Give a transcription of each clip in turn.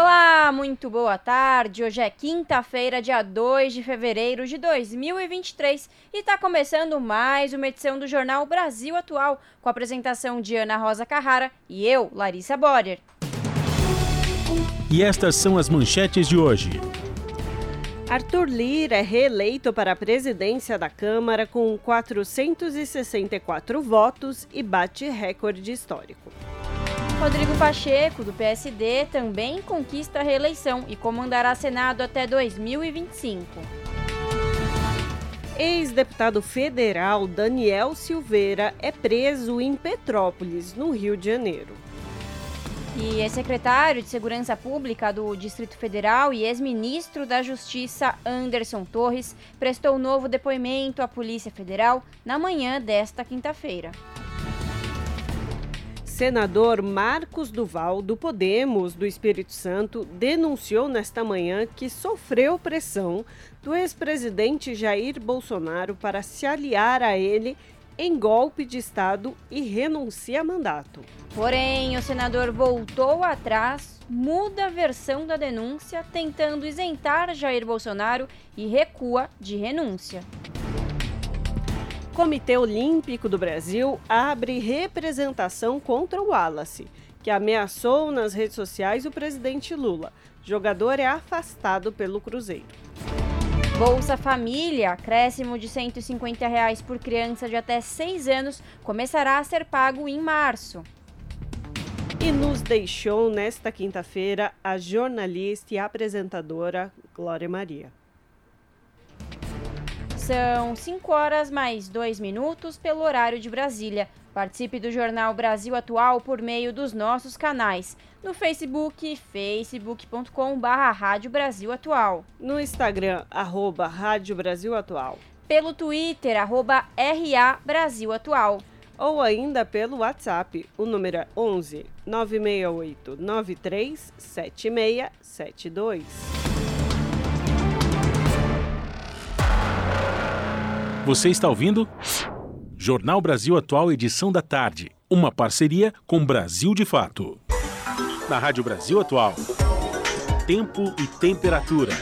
Olá, muito boa tarde. Hoje é quinta-feira, dia 2 de fevereiro de 2023 e está começando mais uma edição do Jornal Brasil Atual, com a apresentação de Ana Rosa Carrara e eu, Larissa Borer. E estas são as manchetes de hoje. Arthur Lira é reeleito para a presidência da Câmara com 464 votos e bate recorde histórico. Rodrigo Pacheco, do PSD, também conquista a reeleição e comandará Senado até 2025. Ex-deputado federal Daniel Silveira é preso em Petrópolis, no Rio de Janeiro. E ex-secretário de Segurança Pública do Distrito Federal e ex-ministro da Justiça Anderson Torres prestou novo depoimento à Polícia Federal na manhã desta quinta-feira. Senador Marcos Duval, do Podemos do Espírito Santo, denunciou nesta manhã que sofreu pressão do ex-presidente Jair Bolsonaro para se aliar a ele em golpe de Estado e renuncia a mandato. Porém, o senador voltou atrás, muda a versão da denúncia, tentando isentar Jair Bolsonaro e recua de renúncia. Comitê Olímpico do Brasil abre representação contra o Wallace, que ameaçou nas redes sociais o presidente Lula. jogador é afastado pelo Cruzeiro. Bolsa Família, acréscimo de 150 reais por criança de até 6 anos, começará a ser pago em março. E nos deixou nesta quinta-feira a jornalista e apresentadora Glória Maria. São 5 horas mais 2 minutos pelo horário de Brasília. Participe do Jornal Brasil Atual por meio dos nossos canais. No Facebook, facebook.com.br Rádio Brasil Atual. No Instagram, arroba Rádio Brasil Atual. Pelo Twitter, arroba RA Brasil Atual. Ou ainda pelo WhatsApp, o número é 11 968 93 7672. Você está ouvindo? Jornal Brasil Atual, edição da tarde. Uma parceria com Brasil de Fato. Na Rádio Brasil Atual. Tempo e temperatura.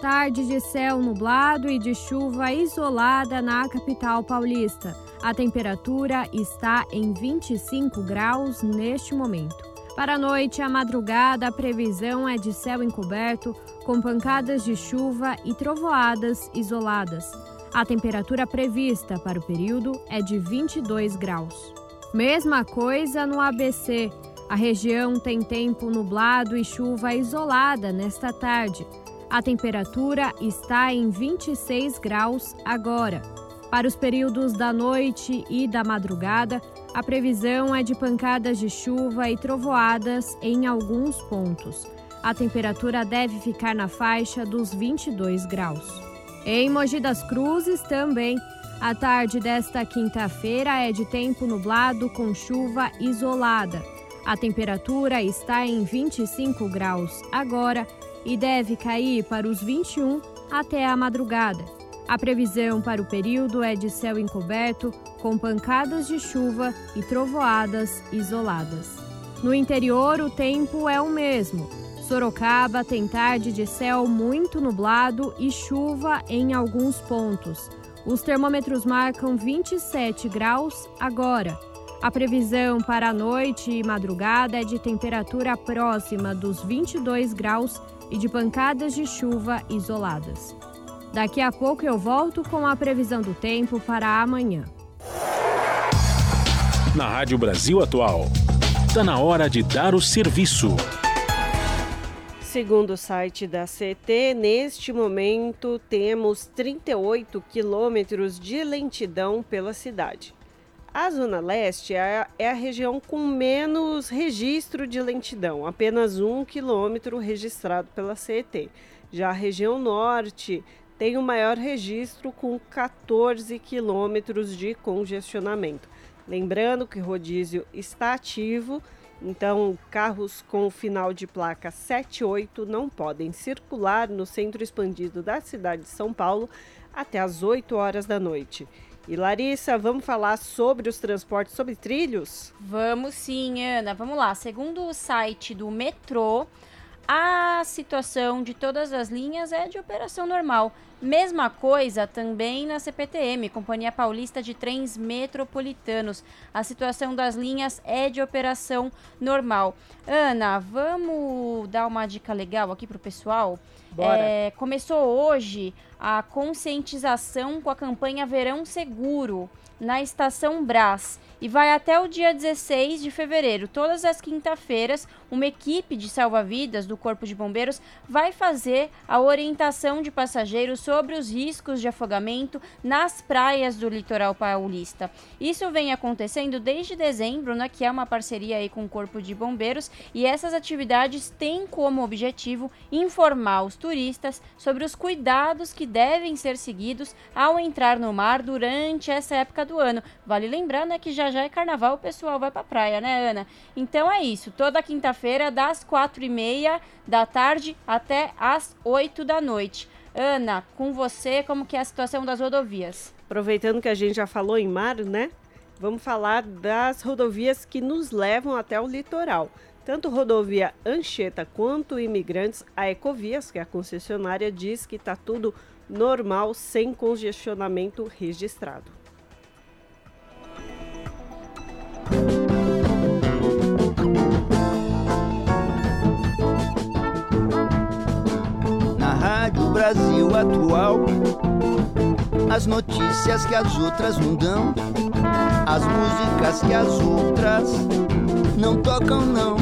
Tarde de céu nublado e de chuva isolada na capital paulista. A temperatura está em 25 graus neste momento. Para a noite e a madrugada, a previsão é de céu encoberto, com pancadas de chuva e trovoadas isoladas. A temperatura prevista para o período é de 22 graus. Mesma coisa no ABC. A região tem tempo nublado e chuva isolada nesta tarde. A temperatura está em 26 graus agora. Para os períodos da noite e da madrugada, a previsão é de pancadas de chuva e trovoadas em alguns pontos. A temperatura deve ficar na faixa dos 22 graus. Em Mogi das Cruzes também. A tarde desta quinta-feira é de tempo nublado com chuva isolada. A temperatura está em 25 graus agora e deve cair para os 21 até a madrugada. A previsão para o período é de céu encoberto, com pancadas de chuva e trovoadas isoladas. No interior, o tempo é o mesmo. Sorocaba tem tarde de céu muito nublado e chuva em alguns pontos. Os termômetros marcam 27 graus agora. A previsão para a noite e madrugada é de temperatura próxima dos 22 graus e de pancadas de chuva isoladas. Daqui a pouco eu volto com a previsão do tempo para amanhã. Na Rádio Brasil Atual, está na hora de dar o serviço. Segundo o site da CT, neste momento temos 38 quilômetros de lentidão pela cidade. A Zona Leste é a, é a região com menos registro de lentidão, apenas um quilômetro registrado pela CET. Já a região Norte tem o maior registro, com 14 quilômetros de congestionamento. Lembrando que o rodízio está ativo, então carros com final de placa 78 não podem circular no centro expandido da cidade de São Paulo até às 8 horas da noite. E Larissa, vamos falar sobre os transportes sobre trilhos? Vamos sim, Ana. Vamos lá. Segundo o site do metrô, a situação de todas as linhas é de operação normal. Mesma coisa também na CPTM, Companhia Paulista de Trens Metropolitanos. A situação das linhas é de operação normal. Ana, vamos dar uma dica legal aqui para o pessoal? Bora. É, começou hoje a conscientização com a campanha Verão Seguro na Estação Brás e vai até o dia 16 de fevereiro. Todas as quinta-feiras, uma equipe de salva-vidas do Corpo de Bombeiros vai fazer a orientação de passageiros sobre os riscos de afogamento nas praias do litoral paulista. Isso vem acontecendo desde dezembro, né, que é uma parceria aí com o Corpo de Bombeiros, e essas atividades têm como objetivo informar os turistas sobre os cuidados que devem ser seguidos ao entrar no mar durante essa época do ano. Vale lembrar, né, que já já é carnaval, o pessoal vai pra praia, né, Ana? Então é isso, toda quinta-feira, das quatro e meia da tarde até as oito da noite. Ana, com você, como que é a situação das rodovias? Aproveitando que a gente já falou em mar, né? Vamos falar das rodovias que nos levam até o litoral. Tanto rodovia Anchieta quanto Imigrantes, a Ecovias, que é a concessionária, diz que está tudo normal, sem congestionamento registrado. Rádio Brasil Atual, as notícias que as outras não dão, as músicas que as outras não tocam, não.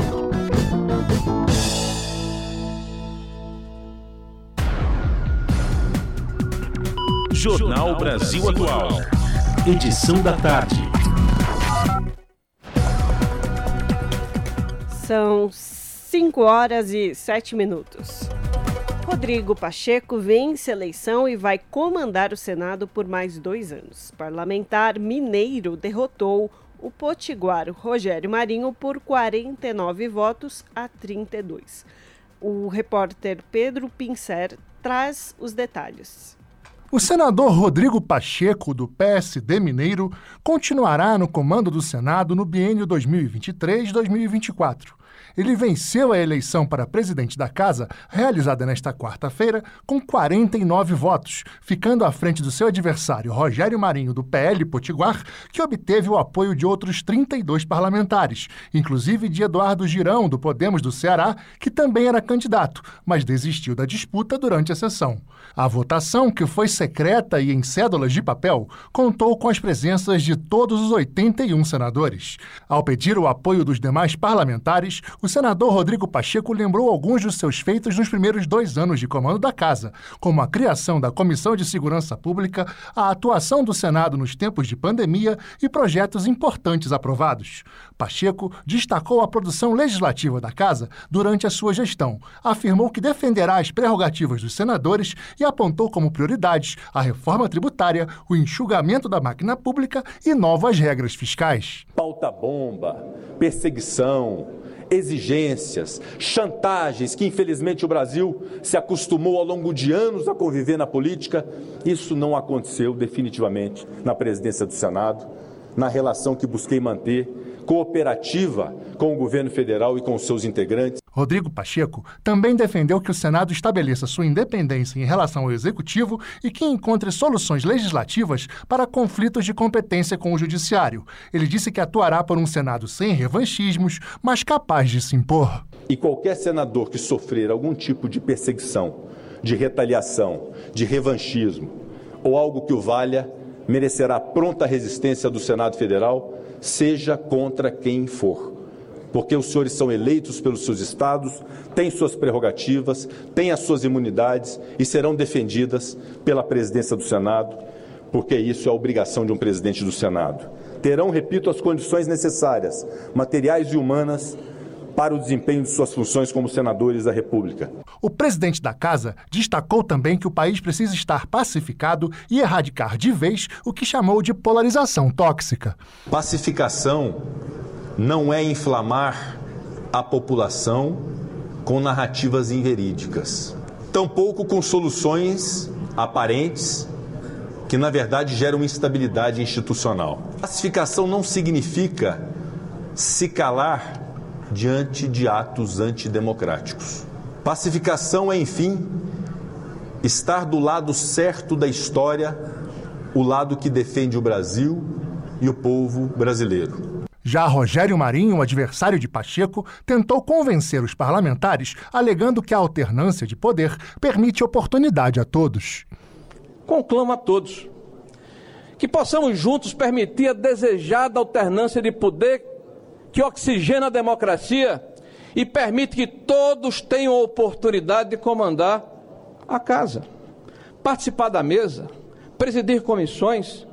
Jornal Brasil Atual. Edição da tarde. São 5 horas e 7 minutos. Rodrigo Pacheco vence a eleição e vai comandar o Senado por mais dois anos. Parlamentar mineiro derrotou o potiguar Rogério Marinho por 49 votos a 32. O repórter Pedro Pincer traz os detalhes. O senador Rodrigo Pacheco, do PSD Mineiro, continuará no comando do Senado no biênio 2023-2024 ele venceu a eleição para presidente da Casa, realizada nesta quarta-feira, com 49 votos, ficando à frente do seu adversário Rogério Marinho, do PL Potiguar, que obteve o apoio de outros 32 parlamentares, inclusive de Eduardo Girão, do Podemos do Ceará, que também era candidato, mas desistiu da disputa durante a sessão. A votação, que foi secreta e em cédulas de papel, contou com as presenças de todos os 81 senadores. Ao pedir o apoio dos demais parlamentares, o senador Rodrigo Pacheco lembrou alguns dos seus feitos nos primeiros dois anos de comando da Casa, como a criação da Comissão de Segurança Pública, a atuação do Senado nos tempos de pandemia e projetos importantes aprovados. Pacheco destacou a produção legislativa da Casa durante a sua gestão, afirmou que defenderá as prerrogativas dos senadores e apontou como prioridades a reforma tributária, o enxugamento da máquina pública e novas regras fiscais. Pauta bomba, perseguição exigências, chantagens que infelizmente o Brasil se acostumou ao longo de anos a conviver na política, isso não aconteceu definitivamente na presidência do Senado, na relação que busquei manter cooperativa com o governo federal e com seus integrantes. Rodrigo Pacheco também defendeu que o Senado estabeleça sua independência em relação ao Executivo e que encontre soluções legislativas para conflitos de competência com o Judiciário. Ele disse que atuará por um Senado sem revanchismos, mas capaz de se impor. E qualquer senador que sofrer algum tipo de perseguição, de retaliação, de revanchismo ou algo que o valha, merecerá pronta resistência do Senado Federal seja contra quem for. Porque os senhores são eleitos pelos seus estados, têm suas prerrogativas, têm as suas imunidades e serão defendidas pela presidência do Senado, porque isso é a obrigação de um presidente do Senado terão, repito, as condições necessárias, materiais e humanas, para o desempenho de suas funções como senadores da República. O presidente da Casa destacou também que o país precisa estar pacificado e erradicar de vez o que chamou de polarização tóxica. Pacificação não é inflamar a população com narrativas inverídicas, tampouco com soluções aparentes que na verdade geram instabilidade institucional. Pacificação não significa se calar diante de atos antidemocráticos. Pacificação é, enfim, estar do lado certo da história, o lado que defende o Brasil e o povo brasileiro. Já Rogério Marinho, adversário de Pacheco, tentou convencer os parlamentares, alegando que a alternância de poder permite oportunidade a todos. Conclamo a todos que possamos juntos permitir a desejada alternância de poder que oxigena a democracia e permite que todos tenham a oportunidade de comandar a casa, participar da mesa, presidir comissões,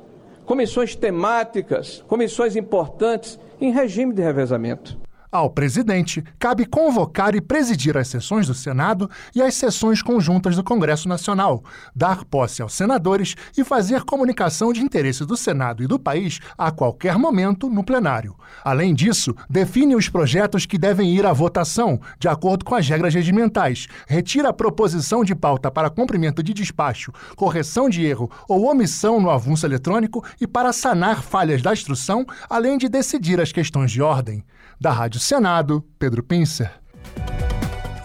comissões temáticas, comissões importantes em regime de revezamento. Ao presidente, cabe convocar e presidir as sessões do Senado e as sessões conjuntas do Congresso Nacional, dar posse aos senadores e fazer comunicação de interesse do Senado e do país a qualquer momento no plenário. Além disso, define os projetos que devem ir à votação, de acordo com as regras regimentais, retira a proposição de pauta para cumprimento de despacho, correção de erro ou omissão no avulso eletrônico e para sanar falhas da instrução, além de decidir as questões de ordem. Da Rádio Senado, Pedro Pincer.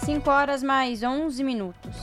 5 horas mais 11 minutos.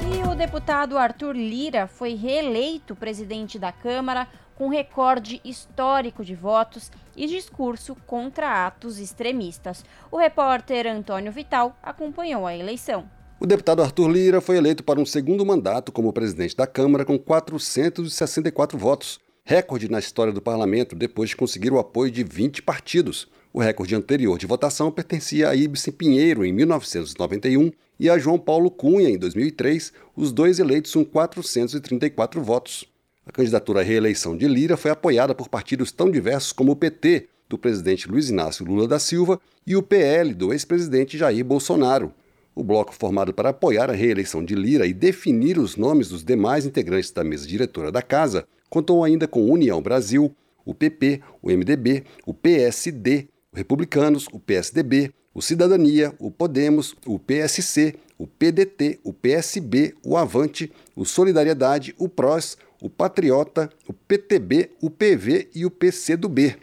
E o deputado Arthur Lira foi reeleito presidente da Câmara com recorde histórico de votos e discurso contra atos extremistas. O repórter Antônio Vital acompanhou a eleição. O deputado Arthur Lira foi eleito para um segundo mandato como presidente da Câmara com 464 votos, recorde na história do parlamento depois de conseguir o apoio de 20 partidos. O recorde anterior de votação pertencia a Ibsen Pinheiro em 1991 e a João Paulo Cunha em 2003, os dois eleitos com 434 votos. A candidatura à reeleição de Lira foi apoiada por partidos tão diversos como o PT, do presidente Luiz Inácio Lula da Silva, e o PL, do ex-presidente Jair Bolsonaro. O bloco formado para apoiar a reeleição de Lira e definir os nomes dos demais integrantes da mesa diretora da casa contou ainda com União Brasil, o PP, o MDB, o PSD, Republicanos, o PSDB, o Cidadania, o Podemos, o PSC, o PDT, o PSB, o Avante, o Solidariedade, o PROS, o Patriota, o PTB, o PV e o PCdoB.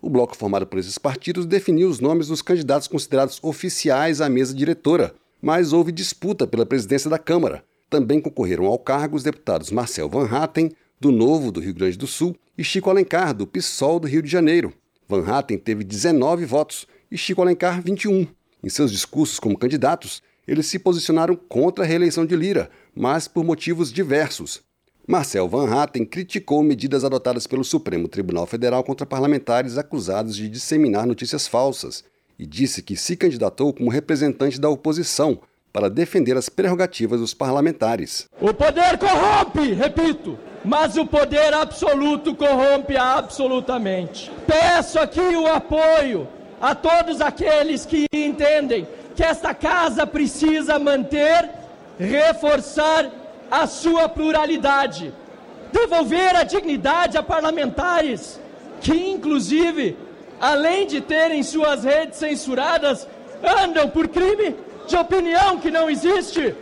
O bloco formado por esses partidos definiu os nomes dos candidatos considerados oficiais à mesa diretora, mas houve disputa pela presidência da Câmara. Também concorreram ao cargo os deputados Marcel Van Hatten, do Novo do Rio Grande do Sul, e Chico Alencar, do PSOL do Rio de Janeiro. Van Hatten teve 19 votos e Chico Alencar 21. Em seus discursos como candidatos, eles se posicionaram contra a reeleição de Lira, mas por motivos diversos. Marcel Van Hatten criticou medidas adotadas pelo Supremo Tribunal Federal contra parlamentares acusados de disseminar notícias falsas e disse que se candidatou como representante da oposição para defender as prerrogativas dos parlamentares. O poder corrompe, repito, mas o poder absoluto corrompe absolutamente. Peço aqui o apoio a todos aqueles que entendem que esta casa precisa manter, reforçar a sua pluralidade, devolver a dignidade a parlamentares que, inclusive, além de terem suas redes censuradas, andam por crime de opinião que não existe,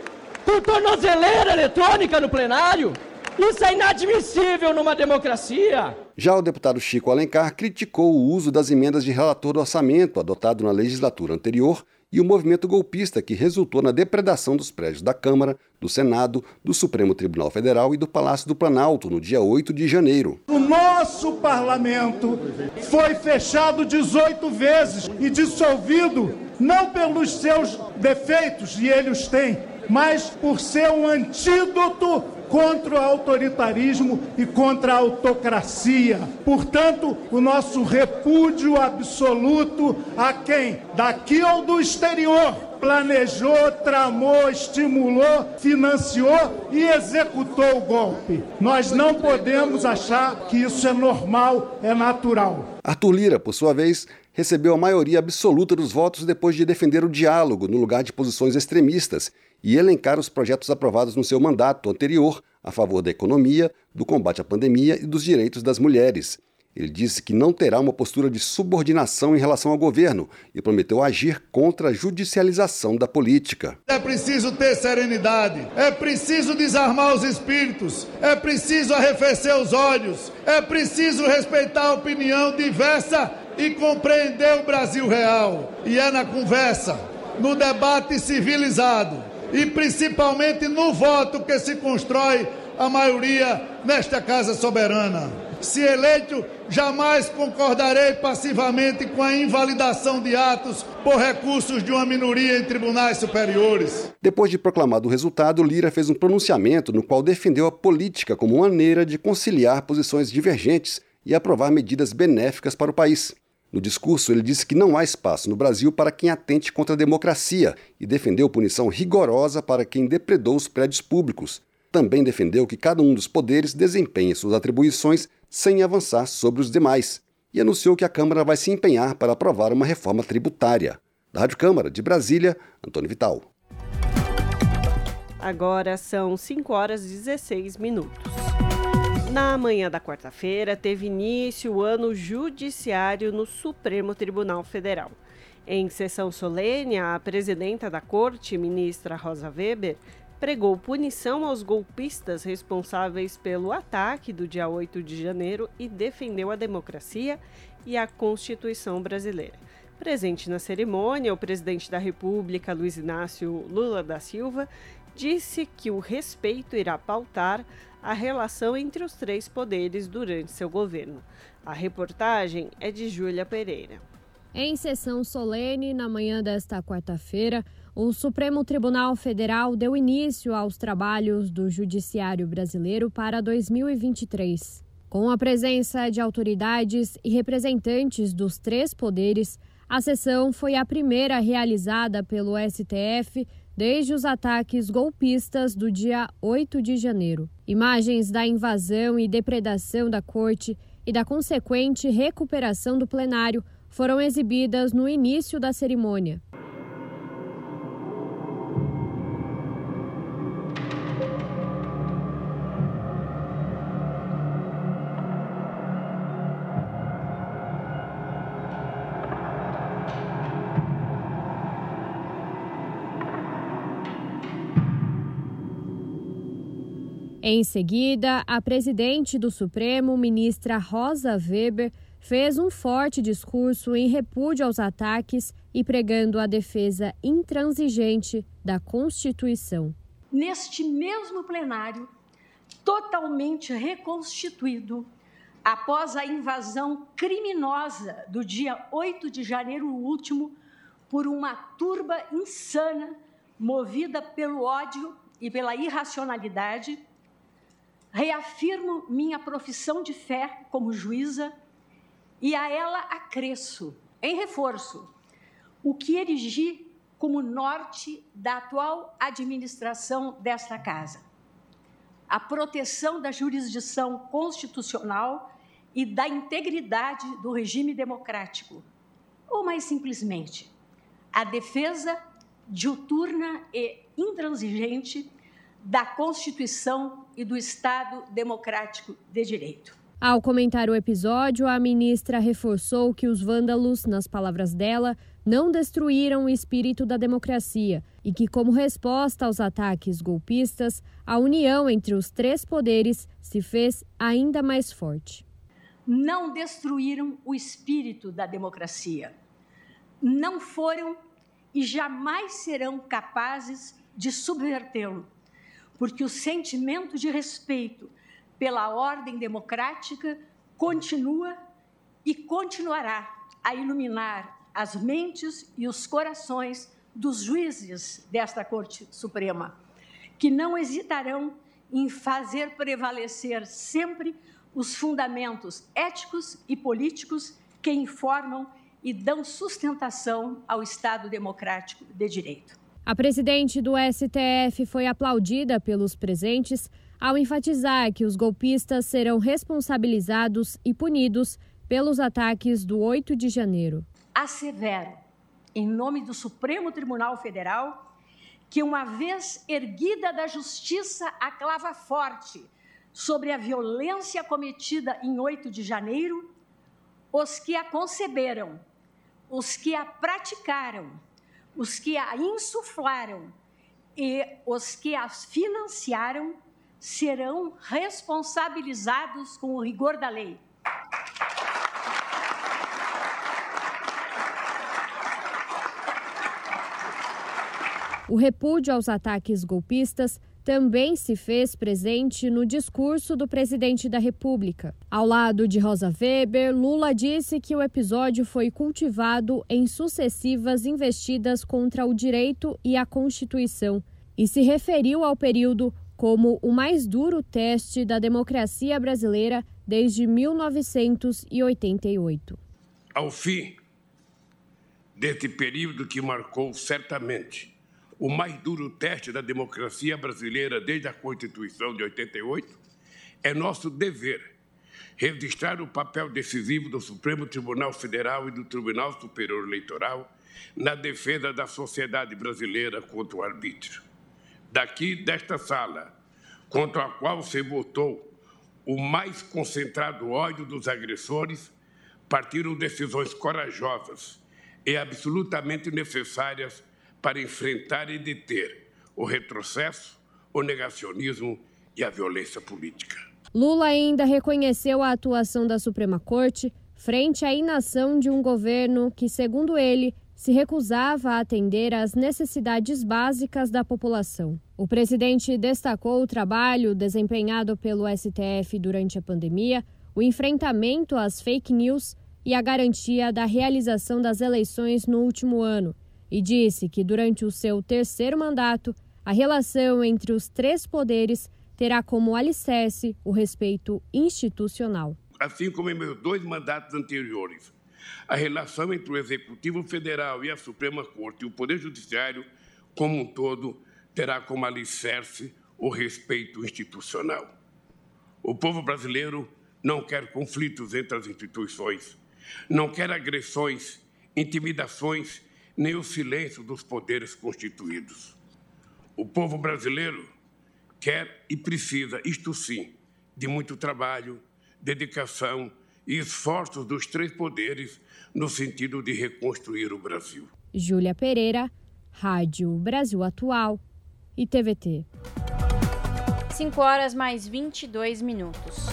por tornozeleira eletrônica no plenário. Isso é inadmissível numa democracia. Já o deputado Chico Alencar criticou o uso das emendas de relator do orçamento adotado na legislatura anterior e o movimento golpista que resultou na depredação dos prédios da Câmara, do Senado, do Supremo Tribunal Federal e do Palácio do Planalto no dia 8 de janeiro. O nosso parlamento foi fechado 18 vezes e dissolvido não pelos seus defeitos, e ele os tem, mas por ser um antídoto contra o autoritarismo e contra a autocracia. Portanto, o nosso repúdio absoluto a quem, daqui ou do exterior, planejou, tramou, estimulou, financiou e executou o golpe. Nós não podemos achar que isso é normal, é natural. Arthur Lira, por sua vez, recebeu a maioria absoluta dos votos depois de defender o diálogo no lugar de posições extremistas e elencar os projetos aprovados no seu mandato anterior a favor da economia, do combate à pandemia e dos direitos das mulheres. Ele disse que não terá uma postura de subordinação em relação ao governo e prometeu agir contra a judicialização da política. É preciso ter serenidade, é preciso desarmar os espíritos, é preciso arrefecer os olhos, é preciso respeitar a opinião diversa e compreender o Brasil real. E é na conversa, no debate civilizado e principalmente no voto que se constrói a maioria nesta Casa Soberana. Se eleito, jamais concordarei passivamente com a invalidação de atos por recursos de uma minoria em tribunais superiores. Depois de proclamado o resultado, Lira fez um pronunciamento no qual defendeu a política como maneira de conciliar posições divergentes e aprovar medidas benéficas para o país. No discurso, ele disse que não há espaço no Brasil para quem atente contra a democracia e defendeu punição rigorosa para quem depredou os prédios públicos. Também defendeu que cada um dos poderes desempenhe suas atribuições sem avançar sobre os demais, e anunciou que a Câmara vai se empenhar para aprovar uma reforma tributária. Da Rádio Câmara de Brasília, Antônio Vital. Agora são 5 horas e 16 minutos. Na manhã da quarta-feira, teve início o ano judiciário no Supremo Tribunal Federal. Em sessão solene, a presidenta da corte, ministra Rosa Weber, pregou punição aos golpistas responsáveis pelo ataque do dia 8 de janeiro e defendeu a democracia e a Constituição brasileira. Presente na cerimônia, o presidente da República, Luiz Inácio Lula da Silva, disse que o respeito irá pautar a relação entre os três poderes durante seu governo. A reportagem é de Júlia Pereira. Em sessão solene, na manhã desta quarta-feira, o Supremo Tribunal Federal deu início aos trabalhos do Judiciário Brasileiro para 2023. Com a presença de autoridades e representantes dos três poderes, a sessão foi a primeira realizada pelo STF desde os ataques golpistas do dia 8 de janeiro. Imagens da invasão e depredação da corte e da consequente recuperação do plenário foram exibidas no início da cerimônia. Em seguida, a presidente do Supremo, ministra Rosa Weber, fez um forte discurso em repúdio aos ataques e pregando a defesa intransigente da Constituição. Neste mesmo plenário, totalmente reconstituído após a invasão criminosa do dia 8 de janeiro último por uma turba insana movida pelo ódio e pela irracionalidade reafirmo minha profissão de fé como juíza e a ela acresço, em reforço, o que erigi como norte da atual administração desta casa: a proteção da jurisdição constitucional e da integridade do regime democrático, ou mais simplesmente, a defesa diuturna e intransigente da Constituição e do Estado Democrático de Direito. Ao comentar o episódio, a ministra reforçou que os vândalos, nas palavras dela, não destruíram o espírito da democracia e que, como resposta aos ataques golpistas, a união entre os três poderes se fez ainda mais forte. Não destruíram o espírito da democracia. Não foram e jamais serão capazes de subvertê-lo porque o sentimento de respeito pela ordem democrática continua e continuará a iluminar as mentes e os corações dos juízes desta Corte Suprema, que não hesitarão em fazer prevalecer sempre os fundamentos éticos e políticos que informam e dão sustentação ao Estado democrático de direito. A presidente do STF foi aplaudida pelos presentes ao enfatizar que os golpistas serão responsabilizados e punidos pelos ataques do 8 de janeiro. Assevero, em nome do Supremo Tribunal Federal, que uma vez erguida da justiça a clava forte sobre a violência cometida em 8 de janeiro, os que a conceberam, os que a praticaram, os que a insuflaram e os que a financiaram serão responsabilizados com o rigor da lei. O repúdio aos ataques golpistas também se fez presente no discurso do presidente da República. Ao lado de Rosa Weber, Lula disse que o episódio foi cultivado em sucessivas investidas contra o direito e a Constituição e se referiu ao período como o mais duro teste da democracia brasileira desde 1988. Ao fim deste período que marcou certamente o mais duro teste da democracia brasileira desde a Constituição de 88, é nosso dever registrar o papel decisivo do Supremo Tribunal Federal e do Tribunal Superior Eleitoral na defesa da sociedade brasileira contra o arbítrio. Daqui desta sala, contra a qual se votou o mais concentrado ódio dos agressores, partiram decisões corajosas e absolutamente necessárias para enfrentar e deter o retrocesso, o negacionismo e a violência política. Lula ainda reconheceu a atuação da Suprema Corte frente à inação de um governo que, segundo ele, se recusava a atender às necessidades básicas da população. O presidente destacou o trabalho desempenhado pelo STF durante a pandemia, o enfrentamento às fake news e a garantia da realização das eleições no último ano, e disse que durante o seu terceiro mandato, a relação entre os três poderes terá como alicerce o respeito institucional. Assim como em meus dois mandatos anteriores, a relação entre o Executivo Federal e a Suprema Corte e o Poder Judiciário, como um todo, terá como alicerce o respeito institucional. O povo brasileiro não quer conflitos entre as instituições, não quer agressões, intimidações nem o silêncio dos poderes constituídos. O povo brasileiro quer e precisa, isto sim, de muito trabalho, dedicação e esforços dos três poderes no sentido de reconstruir o Brasil. Júlia Pereira, Rádio Brasil Atual e TVT. 5 horas mais 22 minutos.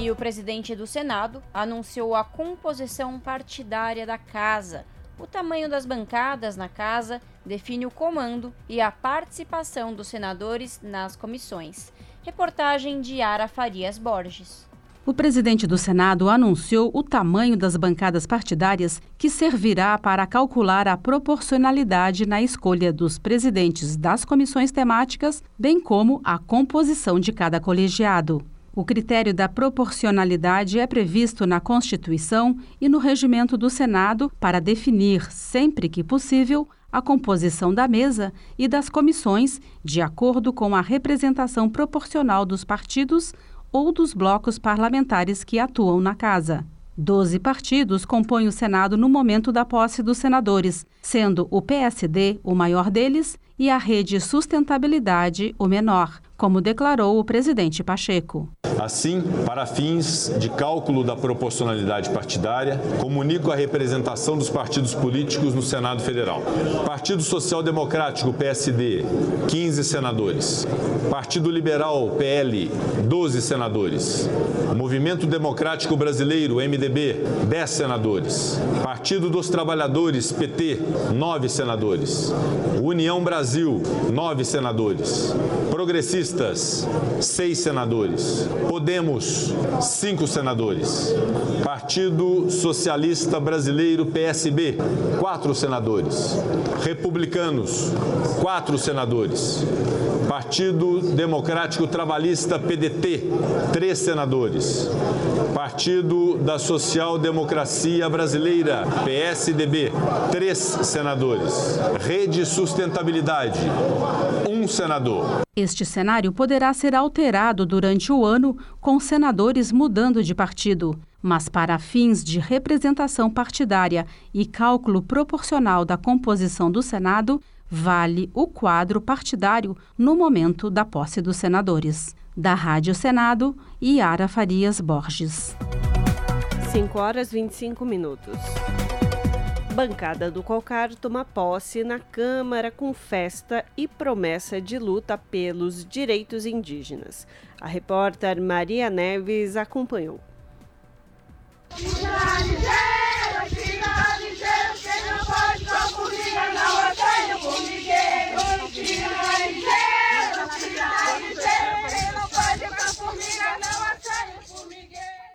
E o presidente do Senado anunciou a composição partidária da casa o tamanho das bancadas na casa define o comando e a participação dos senadores nas comissões. Reportagem de Ara Farias Borges. O presidente do Senado anunciou o tamanho das bancadas partidárias que servirá para calcular a proporcionalidade na escolha dos presidentes das comissões temáticas, bem como a composição de cada colegiado. O critério da proporcionalidade é previsto na Constituição e no regimento do Senado para definir, sempre que possível, a composição da mesa e das comissões de acordo com a representação proporcional dos partidos ou dos blocos parlamentares que atuam na Casa. Doze partidos compõem o Senado no momento da posse dos senadores, sendo o PSD o maior deles e a Rede Sustentabilidade o menor como declarou o presidente Pacheco. Assim, para fins de cálculo da proporcionalidade partidária, comunico a representação dos partidos políticos no Senado Federal. Partido Social Democrático, PSD, 15 senadores. Partido Liberal, PL, 12 senadores. Movimento Democrático Brasileiro, MDB, 10 senadores. Partido dos Trabalhadores, PT, 9 senadores. União Brasil, 9 senadores. Progressista Progressistas, seis senadores. Podemos, cinco senadores. Partido Socialista Brasileiro, PSB, quatro senadores. Republicanos, quatro senadores. Partido Democrático Trabalhista PDT, três senadores. Partido da Social Democracia Brasileira, PSDB, três senadores. Rede Sustentabilidade, um senador. Este cenário poderá ser alterado durante o ano, com senadores mudando de partido. Mas, para fins de representação partidária e cálculo proporcional da composição do Senado, vale o quadro partidário no momento da posse dos senadores. Da Rádio Senado, Yara Farias Borges. 5 horas 25 minutos. Bancada do Colcar toma posse na Câmara com festa e promessa de luta pelos direitos indígenas. A repórter Maria Neves acompanhou.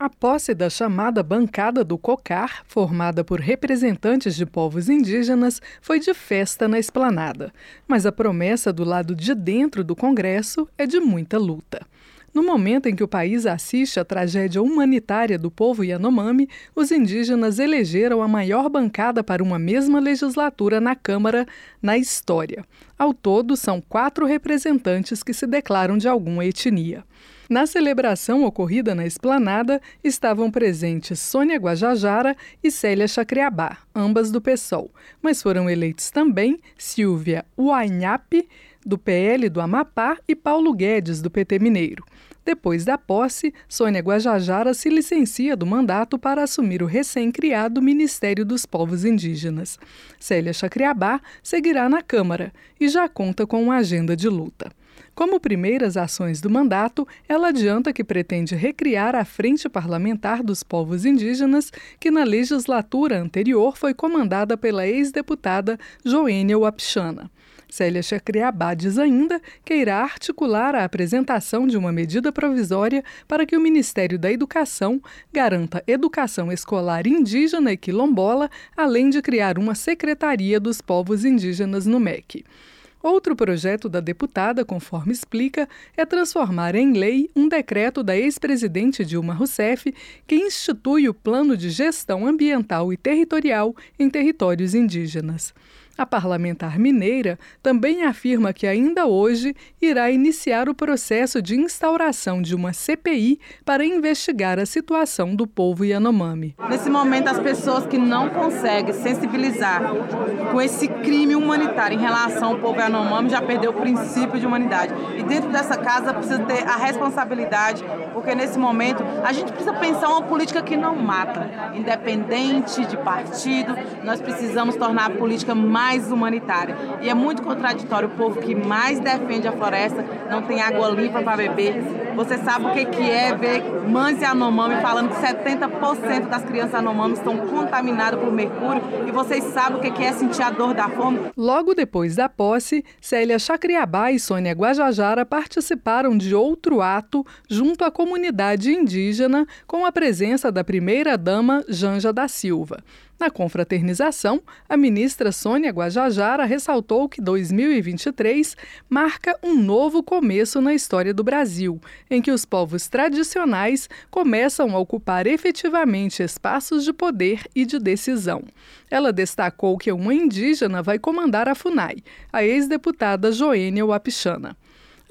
A posse da chamada Bancada do Cocar, formada por representantes de povos indígenas, foi de festa na esplanada. Mas a promessa do lado de dentro do Congresso é de muita luta. No momento em que o país assiste à tragédia humanitária do povo Yanomami, os indígenas elegeram a maior bancada para uma mesma legislatura na Câmara na história. Ao todo, são quatro representantes que se declaram de alguma etnia. Na celebração ocorrida na esplanada estavam presentes Sônia Guajajara e Célia Chacriabá, ambas do PSOL, mas foram eleitos também Silvia Uanhape, do PL do Amapá, e Paulo Guedes, do PT Mineiro. Depois da posse, Sônia Guajajara se licencia do mandato para assumir o recém-criado Ministério dos Povos Indígenas. Célia Chacriabá seguirá na Câmara e já conta com uma agenda de luta. Como primeiras ações do mandato, ela adianta que pretende recriar a Frente Parlamentar dos Povos Indígenas, que na legislatura anterior foi comandada pela ex-deputada Joênia Wapichana. Célia Chacriabá diz ainda que irá articular a apresentação de uma medida provisória para que o Ministério da Educação garanta educação escolar indígena e quilombola, além de criar uma Secretaria dos Povos Indígenas no MEC. Outro projeto da deputada, conforme explica, é transformar em lei um decreto da ex-presidente Dilma Rousseff que institui o Plano de Gestão Ambiental e Territorial em Territórios Indígenas. A parlamentar mineira também afirma que ainda hoje irá iniciar o processo de instauração de uma CPI para investigar a situação do povo Yanomami. Nesse momento, as pessoas que não conseguem sensibilizar com esse crime humanitário em relação ao povo Yanomami já perdeu o princípio de humanidade. E dentro dessa casa precisa ter a responsabilidade, porque nesse momento a gente precisa pensar uma política que não mata, independente de partido. Nós precisamos tornar a política mais mais humanitária. E é muito contraditório o povo que mais defende a floresta não tem água limpa para beber. Você sabe o que, que é ver mães e anomami falando que 70% das crianças anomami estão contaminadas por mercúrio e vocês sabem o que, que é sentir a dor da fome? Logo depois da posse, Célia Chacriabá e Sônia Guajajara participaram de outro ato junto à comunidade indígena com a presença da primeira-dama Janja da Silva. Na confraternização, a ministra Sônia Guajajara ressaltou que 2023 marca um novo começo na história do Brasil, em que os povos tradicionais começam a ocupar efetivamente espaços de poder e de decisão. Ela destacou que uma indígena vai comandar a FUNAI, a ex-deputada Joênia Wapichana.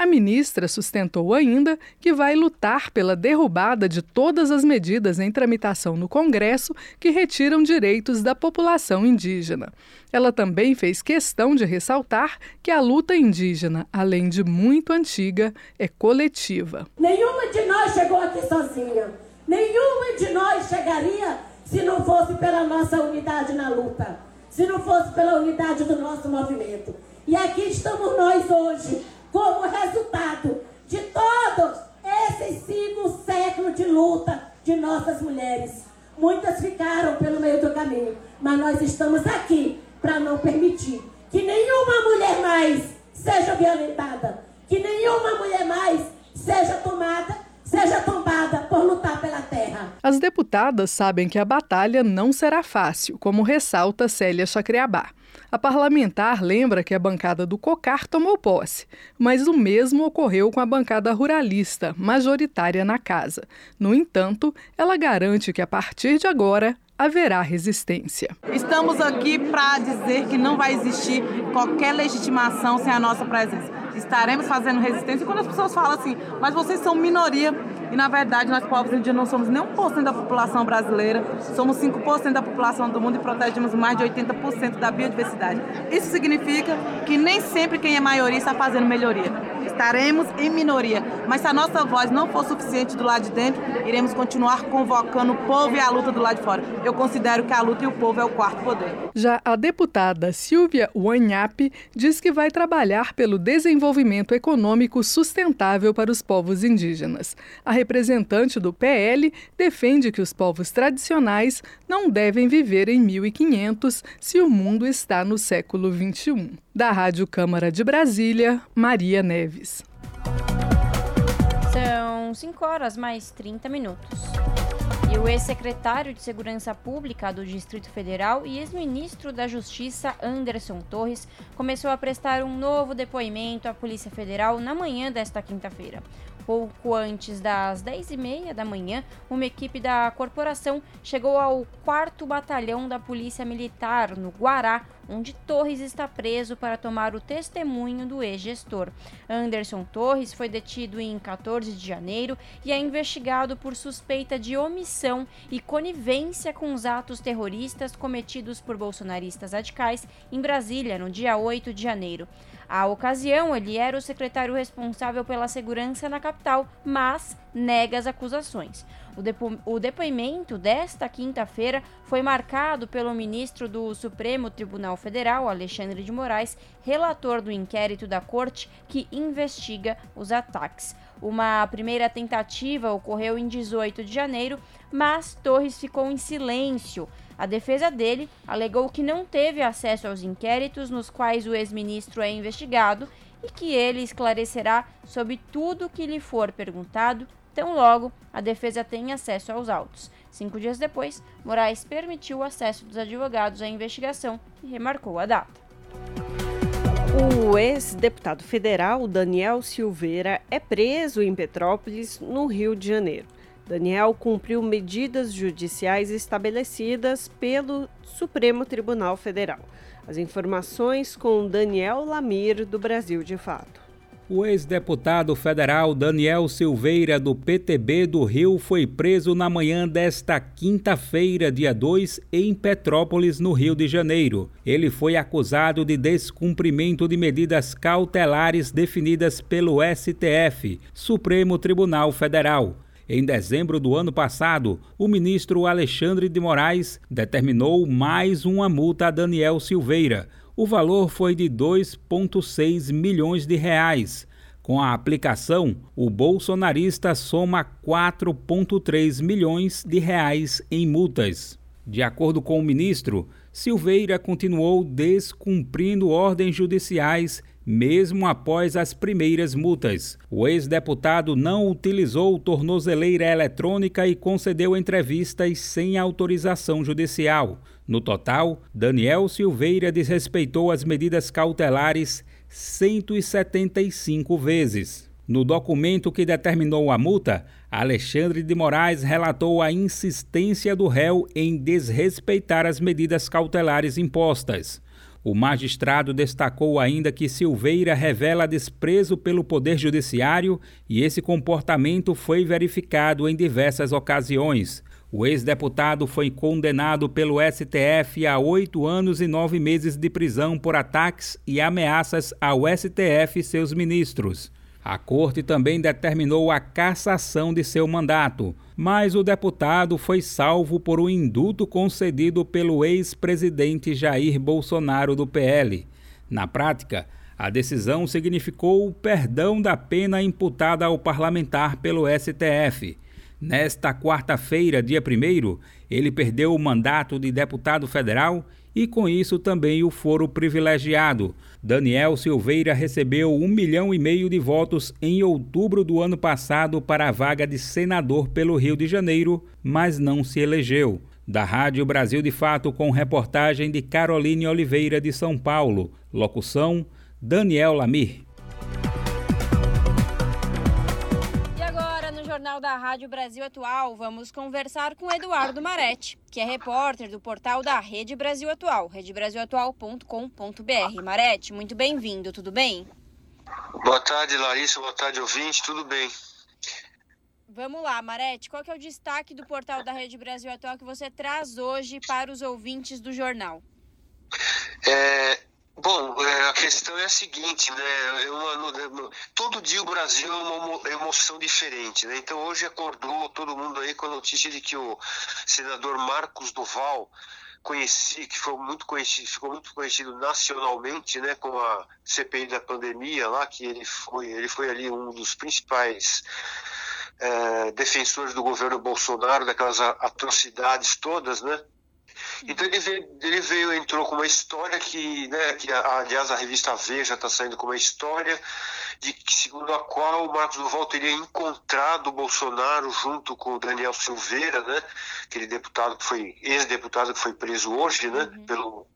A ministra sustentou ainda que vai lutar pela derrubada de todas as medidas em tramitação no Congresso que retiram direitos da população indígena. Ela também fez questão de ressaltar que a luta indígena, além de muito antiga, é coletiva. Nenhuma de nós chegou aqui sozinha. Nenhuma de nós chegaria se não fosse pela nossa unidade na luta, se não fosse pela unidade do nosso movimento. E aqui estamos nós hoje como resultado de todos esses cinco séculos de luta de nossas mulheres. Muitas ficaram pelo meio do caminho, mas nós estamos aqui para não permitir que nenhuma mulher mais seja violentada, que nenhuma mulher mais seja tomada, seja tombada por lutar pela terra. As deputadas sabem que a batalha não será fácil, como ressalta Célia Chacreabá. A parlamentar lembra que a bancada do COCAR tomou posse, mas o mesmo ocorreu com a bancada ruralista, majoritária na casa. No entanto, ela garante que a partir de agora haverá resistência. Estamos aqui para dizer que não vai existir qualquer legitimação sem a nossa presença estaremos fazendo resistência. E quando as pessoas falam assim, mas vocês são minoria, e na verdade nós povos indígenas não somos nem 1% da população brasileira, somos 5% da população do mundo e protegemos mais de 80% da biodiversidade. Isso significa que nem sempre quem é maioria está fazendo melhoria estaremos em minoria. Mas se a nossa voz não for suficiente do lado de dentro, iremos continuar convocando o povo e a luta do lado de fora. Eu considero que a luta e o povo é o quarto poder. Já a deputada Silvia Wanhap diz que vai trabalhar pelo desenvolvimento econômico sustentável para os povos indígenas. A representante do PL defende que os povos tradicionais não devem viver em 1500 se o mundo está no século 21. Da Rádio Câmara de Brasília, Maria Neves. São 5 horas mais 30 minutos. E o ex-secretário de Segurança Pública do Distrito Federal e ex-ministro da Justiça, Anderson Torres, começou a prestar um novo depoimento à Polícia Federal na manhã desta quinta-feira. Pouco antes das 10h30 da manhã, uma equipe da corporação chegou ao 4 Batalhão da Polícia Militar, no Guará, onde Torres está preso para tomar o testemunho do ex-gestor. Anderson Torres foi detido em 14 de janeiro e é investigado por suspeita de omissão e conivência com os atos terroristas cometidos por bolsonaristas radicais em Brasília no dia 8 de janeiro. À ocasião, ele era o secretário responsável pela segurança na capital, mas nega as acusações. O, depo o depoimento desta quinta-feira foi marcado pelo ministro do Supremo Tribunal Federal, Alexandre de Moraes, relator do inquérito da corte que investiga os ataques. Uma primeira tentativa ocorreu em 18 de janeiro, mas Torres ficou em silêncio a defesa dele alegou que não teve acesso aos inquéritos nos quais o ex-ministro é investigado e que ele esclarecerá sobre tudo que lhe for perguntado, tão logo a defesa tenha acesso aos autos. Cinco dias depois, Moraes permitiu o acesso dos advogados à investigação e remarcou a data. O ex-deputado federal Daniel Silveira é preso em Petrópolis, no Rio de Janeiro. Daniel cumpriu medidas judiciais estabelecidas pelo Supremo Tribunal Federal. As informações com Daniel Lamir, do Brasil de Fato. O ex-deputado federal Daniel Silveira, do PTB do Rio, foi preso na manhã desta quinta-feira, dia 2, em Petrópolis, no Rio de Janeiro. Ele foi acusado de descumprimento de medidas cautelares definidas pelo STF, Supremo Tribunal Federal. Em dezembro do ano passado, o ministro Alexandre de Moraes determinou mais uma multa a Daniel Silveira. O valor foi de 2,6 milhões de reais. Com a aplicação, o bolsonarista soma 4,3 milhões de reais em multas. De acordo com o ministro, Silveira continuou descumprindo ordens judiciais mesmo após as primeiras multas. O ex-deputado não utilizou tornozeleira eletrônica e concedeu entrevistas sem autorização judicial. No total, Daniel Silveira desrespeitou as medidas cautelares 175 vezes. No documento que determinou a multa, Alexandre de Moraes relatou a insistência do réu em desrespeitar as medidas cautelares impostas. O magistrado destacou ainda que Silveira revela desprezo pelo Poder Judiciário e esse comportamento foi verificado em diversas ocasiões. O ex-deputado foi condenado pelo STF a oito anos e nove meses de prisão por ataques e ameaças ao STF e seus ministros. A corte também determinou a cassação de seu mandato, mas o deputado foi salvo por um indulto concedido pelo ex-presidente Jair Bolsonaro do PL. Na prática, a decisão significou o perdão da pena imputada ao parlamentar pelo STF. Nesta quarta-feira, dia 1, ele perdeu o mandato de deputado federal e com isso também o foro privilegiado. Daniel Silveira recebeu um milhão e meio de votos em outubro do ano passado para a vaga de senador pelo Rio de Janeiro, mas não se elegeu. Da Rádio Brasil de Fato, com reportagem de Caroline Oliveira de São Paulo. Locução: Daniel Lamir. Jornal da Rádio Brasil Atual, vamos conversar com Eduardo Maretti, que é repórter do portal da Rede Brasil Atual, redebrasilatual.com.br. Maretti, muito bem-vindo, tudo bem? Boa tarde, Larissa, boa tarde, ouvinte, tudo bem? Vamos lá, Marete, qual que é o destaque do portal da Rede Brasil Atual que você traz hoje para os ouvintes do jornal? É, Bom, é, a questão é a seguinte, né? É uma, todo dia o Brasil é uma emoção diferente, né? Então hoje acordou todo mundo aí com a notícia de que o senador Marcos Duval conheci, que foi muito conhecido, ficou muito conhecido nacionalmente, né, com a CPI da pandemia lá, que ele foi, ele foi ali um dos principais é, defensores do governo Bolsonaro, daquelas atrocidades todas, né? Então ele veio, ele veio, entrou com uma história que, né, que aliás a revista Veja está saindo com uma história de que, segundo a qual o Marcos Duval teria encontrado o Bolsonaro junto com o Daniel Silveira, né, aquele deputado que foi ex-deputado que foi preso hoje, né, uhum. pelo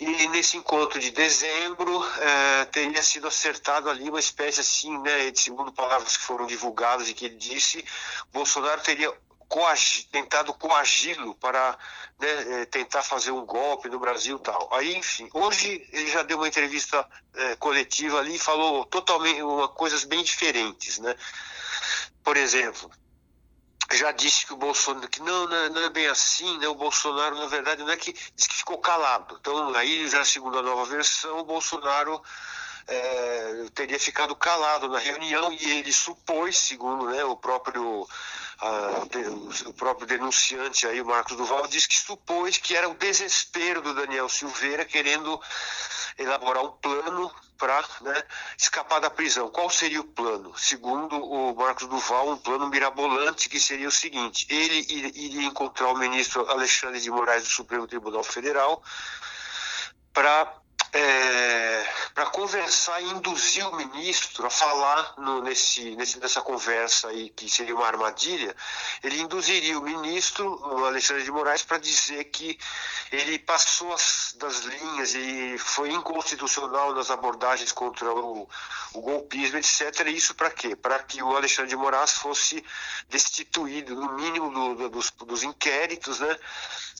e nesse encontro de dezembro é, teria sido acertado ali uma espécie assim, né, segundo palavras que foram divulgadas e que ele disse, Bolsonaro teria coagi, tentado coagi-lo para né, é, tentar fazer um golpe no Brasil e tal. Aí, enfim, hoje ele já deu uma entrevista é, coletiva ali e falou totalmente uma, coisas bem diferentes, né? Por exemplo, já disse que o Bolsonaro que não, não, é, não é bem assim, né? O Bolsonaro na verdade não é que disse que ficou calado. Então aí já segundo a nova versão, o Bolsonaro é, teria ficado calado na reunião e ele supôs, segundo né, o próprio o próprio denunciante aí, o Marcos Duval, disse que supôs que era o desespero do Daniel Silveira querendo elaborar um plano para né, escapar da prisão. Qual seria o plano? Segundo o Marcos Duval, um plano mirabolante que seria o seguinte: ele iria encontrar o ministro Alexandre de Moraes do Supremo Tribunal Federal para é, para conversar e induzir o ministro a falar no, nesse, nesse, nessa conversa aí, que seria uma armadilha, ele induziria o ministro, o Alexandre de Moraes, para dizer que ele passou as, das linhas e foi inconstitucional nas abordagens contra o, o golpismo, etc. E isso para quê? Para que o Alexandre de Moraes fosse destituído, no mínimo, do, do, dos, dos inquéritos, né?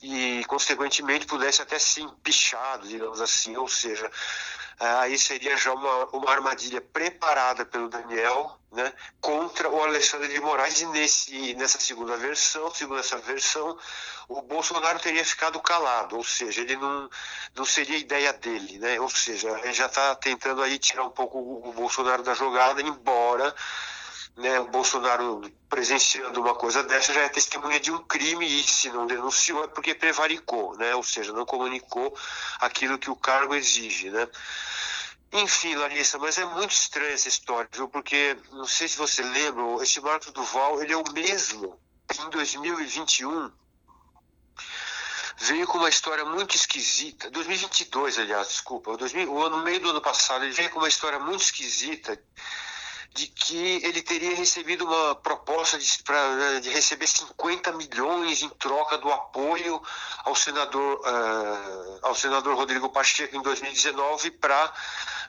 E, consequentemente, pudesse até ser empichado, digamos assim, ou seja, aí seria já uma, uma armadilha preparada pelo Daniel né, contra o Alexandre de Moraes, e nesse, nessa segunda versão, segundo essa versão, o Bolsonaro teria ficado calado, ou seja, ele não, não seria ideia dele, né, ou seja, ele já está tentando aí tirar um pouco o Bolsonaro da jogada, embora né, o Bolsonaro presenciando uma coisa dessa já é testemunha de um crime e se não denunciou é porque prevaricou, né, ou seja, não comunicou aquilo que o cargo exige, né. Enfim, Larissa, mas é muito estranha essa história, viu? Porque não sei se você lembra, esse Marcos Duval, ele é o mesmo que em 2021 veio com uma história muito esquisita. 2022, aliás, desculpa, 2000, o ano meio do ano passado, ele veio com uma história muito esquisita de que ele teria recebido uma proposta de, pra, de receber 50 milhões em troca do apoio ao senador, uh, ao senador Rodrigo Pacheco em 2019 para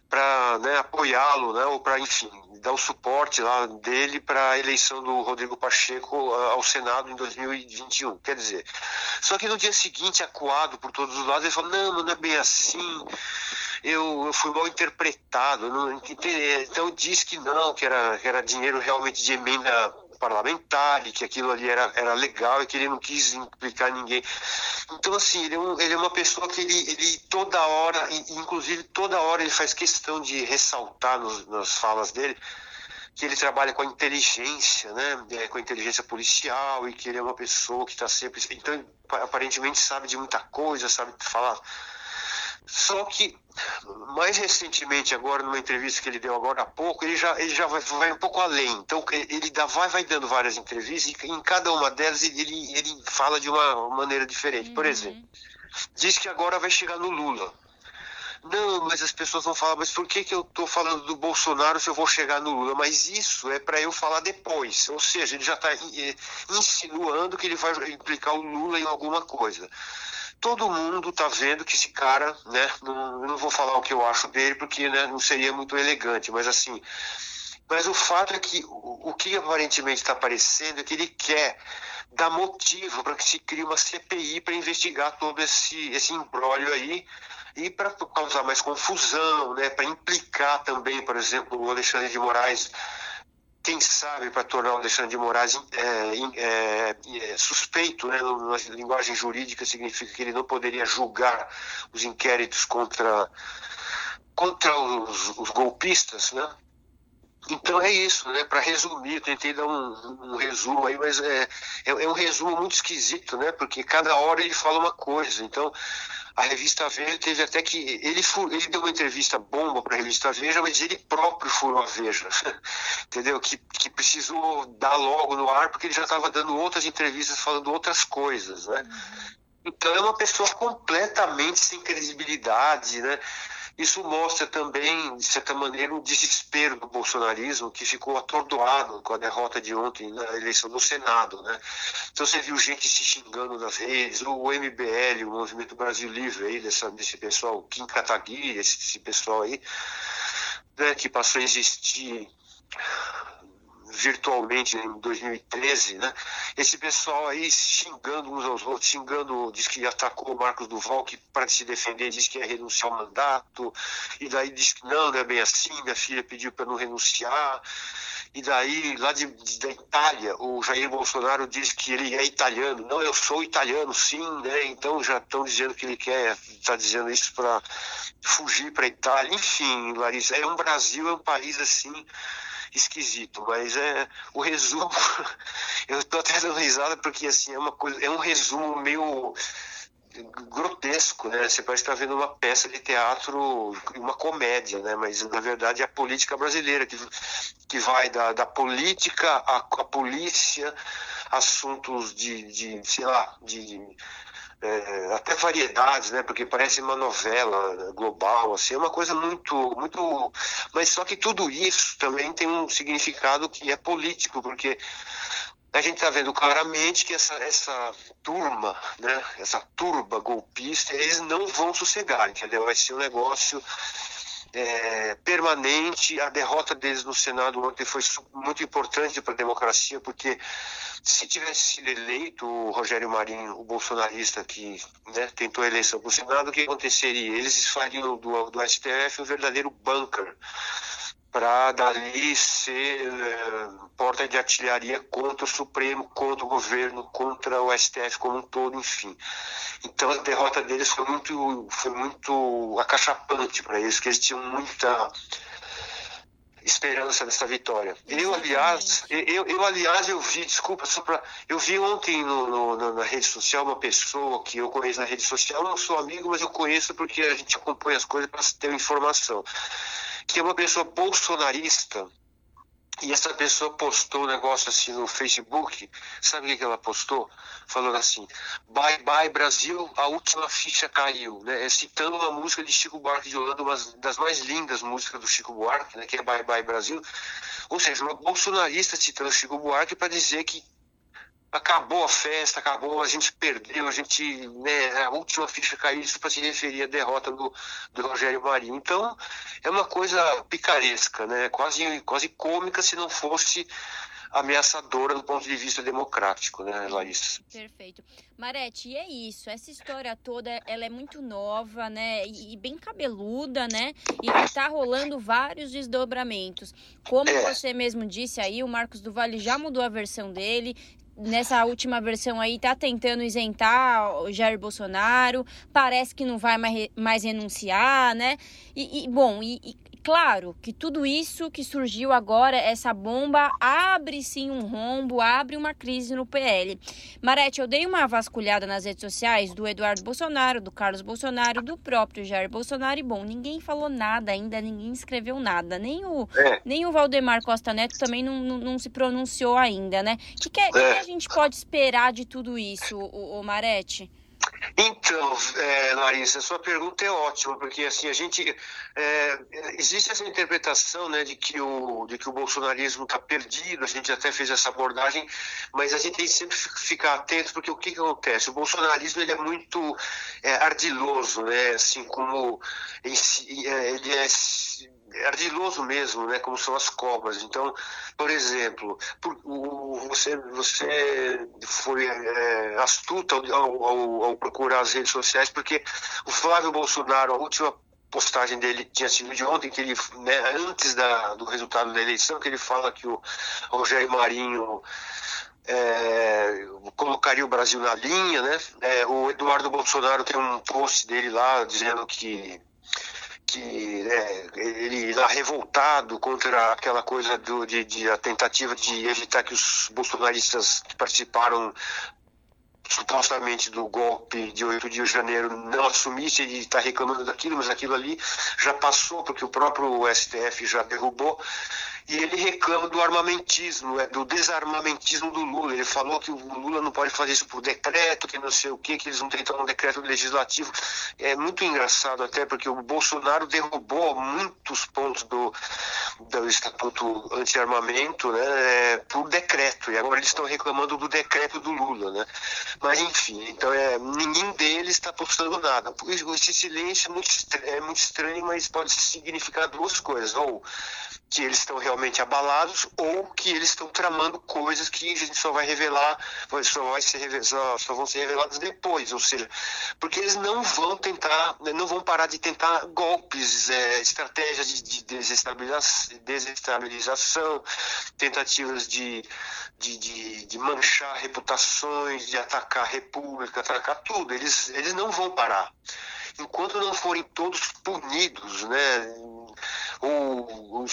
para né, apoiá-lo, né, ou para, enfim, dar o suporte lá dele para a eleição do Rodrigo Pacheco uh, ao Senado em 2021. Quer dizer, só que no dia seguinte, acuado por todos os lados, ele falou: não, não é bem assim eu, eu fui mal interpretado. Não, então disse que não, que era, que era dinheiro realmente de emenda parlamentar e que aquilo ali era, era legal e que ele não quis implicar ninguém. Então, assim, ele é, um, ele é uma pessoa que ele, ele toda hora, inclusive toda hora ele faz questão de ressaltar nos, nas falas dele que ele trabalha com a inteligência, né, é, com a inteligência policial e que ele é uma pessoa que está sempre, então aparentemente sabe de muita coisa, sabe falar só que, mais recentemente, agora, numa entrevista que ele deu agora há pouco, ele já, ele já vai, vai um pouco além. Então, ele dá, vai, vai dando várias entrevistas e em cada uma delas ele, ele fala de uma maneira diferente. Uhum. Por exemplo, diz que agora vai chegar no Lula. Não, mas as pessoas vão falar, mas por que, que eu estou falando do Bolsonaro se eu vou chegar no Lula? Mas isso é para eu falar depois. Ou seja, ele já está eh, insinuando que ele vai implicar o Lula em alguma coisa. Todo mundo está vendo que esse cara, né? Não, não vou falar o que eu acho dele, porque né, não seria muito elegante, mas assim. Mas o fato é que o, o que aparentemente está aparecendo é que ele quer dar motivo para que se crie uma CPI para investigar todo esse, esse embrólio aí e para causar mais confusão, né, para implicar também, por exemplo, o Alexandre de Moraes, quem sabe para tornar o Alexandre de Moraes é, é, é, suspeito, né, na linguagem jurídica significa que ele não poderia julgar os inquéritos contra, contra os, os golpistas, né? Então é isso, né? Para resumir, tentei dar um, um, resumo aí, mas é, é, é, um resumo muito esquisito, né? Porque cada hora ele fala uma coisa. Então a revista Veja teve até que. Ele, ele deu uma entrevista bomba para a revista Veja, mas ele próprio furou a Veja. Entendeu? Que, que precisou dar logo no ar, porque ele já estava dando outras entrevistas falando outras coisas, né? Então é uma pessoa completamente sem credibilidade, né? Isso mostra também, de certa maneira, o desespero do bolsonarismo, que ficou atordoado com a derrota de ontem na eleição no Senado. Né? Então você viu gente se xingando nas redes, o MBL, o Movimento Brasil Livre, aí, dessa, desse pessoal, Kim Kataguiri, esse, esse pessoal aí, né, que passou a existir virtualmente em 2013, né? Esse pessoal aí xingando uns aos outros, xingando, diz que atacou o Marcos Duval, que para se defender disse que ia renunciar ao mandato, e daí disse que não, não é bem assim, minha filha pediu para não renunciar. E daí, lá de, de, da Itália, o Jair Bolsonaro diz que ele é italiano. Não, eu sou italiano, sim, né? Então já estão dizendo que ele quer, está dizendo isso para fugir para a Itália. Enfim, Larissa, é um Brasil, é um país assim esquisito, mas é o resumo. eu estou até dando risada porque assim é uma coisa, é um resumo meio grotesco, né? Você parece estar vendo uma peça de teatro, uma comédia, né? Mas na verdade é a política brasileira que, que vai da, da política à, à polícia, assuntos de, de sei lá, de é, até variedades, né? Porque parece uma novela global, assim, é uma coisa muito, muito. Mas só que tudo isso também tem um significado que é político, porque a gente está vendo claramente que essa, essa turma, né? Essa turba golpista, eles não vão sossegar, entendeu? Vai ser um negócio é, permanente. A derrota deles no Senado ontem foi muito importante para a democracia, porque se tivesse sido eleito o Rogério Marinho, o bolsonarista que né, tentou a eleição para o Senado, o que aconteceria? Eles fariam do, do STF um verdadeiro bunker para dali ser é, porta de artilharia contra o Supremo, contra o governo, contra o STF como um todo, enfim. Então a derrota deles foi muito, foi muito acachapante para eles, porque eles tinham muita esperança nessa vitória. Eu, aliás, eu, eu, aliás, eu vi, desculpa, só para. Eu vi ontem no, no, na rede social uma pessoa que eu conheço na rede social, não sou amigo, mas eu conheço porque a gente acompanha as coisas para ter informação. Que é uma pessoa bolsonarista e essa pessoa postou um negócio assim no Facebook. Sabe o que ela postou? Falando assim: Bye bye Brasil, a última ficha caiu. Né? É citando uma música de Chico Buarque de Holanda, uma das mais lindas músicas do Chico Buarque, né? que é Bye bye Brasil. Ou seja, uma bolsonarista citando Chico Buarque para dizer que acabou a festa, acabou, a gente perdeu, a gente, né, a última ficha caiu, isso para se referir à derrota do, do Rogério Marinho. Então, é uma coisa picaresca, né, quase, quase cômica se não fosse ameaçadora do ponto de vista democrático, né, Larissa? Perfeito. Marete, e é isso, essa história toda, ela é muito nova, né, e, e bem cabeluda, né, e está rolando vários desdobramentos. Como é. você mesmo disse aí, o Marcos do Vale já mudou a versão dele, nessa última versão aí tá tentando isentar o Jair Bolsonaro, parece que não vai mais, mais renunciar, né? E, e bom, e, e, claro que tudo isso que surgiu agora, essa bomba, abre sim um rombo, abre uma crise no PL. Marete, eu dei uma vasculhada nas redes sociais do Eduardo Bolsonaro, do Carlos Bolsonaro, do próprio Jair Bolsonaro, e bom, ninguém falou nada ainda, ninguém escreveu nada, nem o, é. nem o Valdemar Costa Neto também não, não, não se pronunciou ainda, né? O que, que, é. que, a gente pode esperar de tudo isso, o, o Marete? Então, é, Larissa, sua pergunta é ótima, porque assim, a gente. É, existe essa interpretação né, de, que o, de que o bolsonarismo está perdido, a gente até fez essa abordagem, mas a gente tem que sempre ficar atento, porque o que, que acontece? O bolsonarismo ele é muito é, ardiloso, né? Assim como ele é ardiloso mesmo, né, como são as cobras. Então, por exemplo, por, o, você, você foi é, astuta ao, ao, ao, procurar as redes sociais, porque o Flávio Bolsonaro, a última postagem dele tinha sido de ontem, que ele, né, antes da, do resultado da eleição, que ele fala que o Rogério Marinho é, colocaria o Brasil na linha, né? É, o Eduardo Bolsonaro tem um post dele lá dizendo que que né, ele lá revoltado contra aquela coisa do, de, de, a tentativa de evitar que os bolsonaristas que participaram supostamente do golpe de 8 de janeiro não assumisse, ele está reclamando daquilo, mas aquilo ali já passou, porque o próprio STF já derrubou e ele reclama do armamentismo, é, do desarmamentismo do Lula. Ele falou que o Lula não pode fazer isso por decreto, que não sei o que, que eles não tentam um decreto legislativo. É muito engraçado até porque o Bolsonaro derrubou muitos pontos do, do Estatuto Anti-Armamento né, é, por decreto, e agora eles estão reclamando do decreto do Lula. Né? Mas enfim, então é, ninguém deles está postando nada. Esse silêncio é muito, é muito estranho, mas pode significar duas coisas. Ou que eles estão realmente abalados ou que eles estão tramando coisas que a gente só vai revelar, só, vai ser, só, só vão ser reveladas depois, ou seja, porque eles não vão tentar, não vão parar de tentar golpes, é, estratégias de, de desestabilização, desestabilização, tentativas de, de, de, de, manchar reputações, de atacar a república, atacar tudo, eles, eles não vão parar. Enquanto não forem todos punidos, né, ou,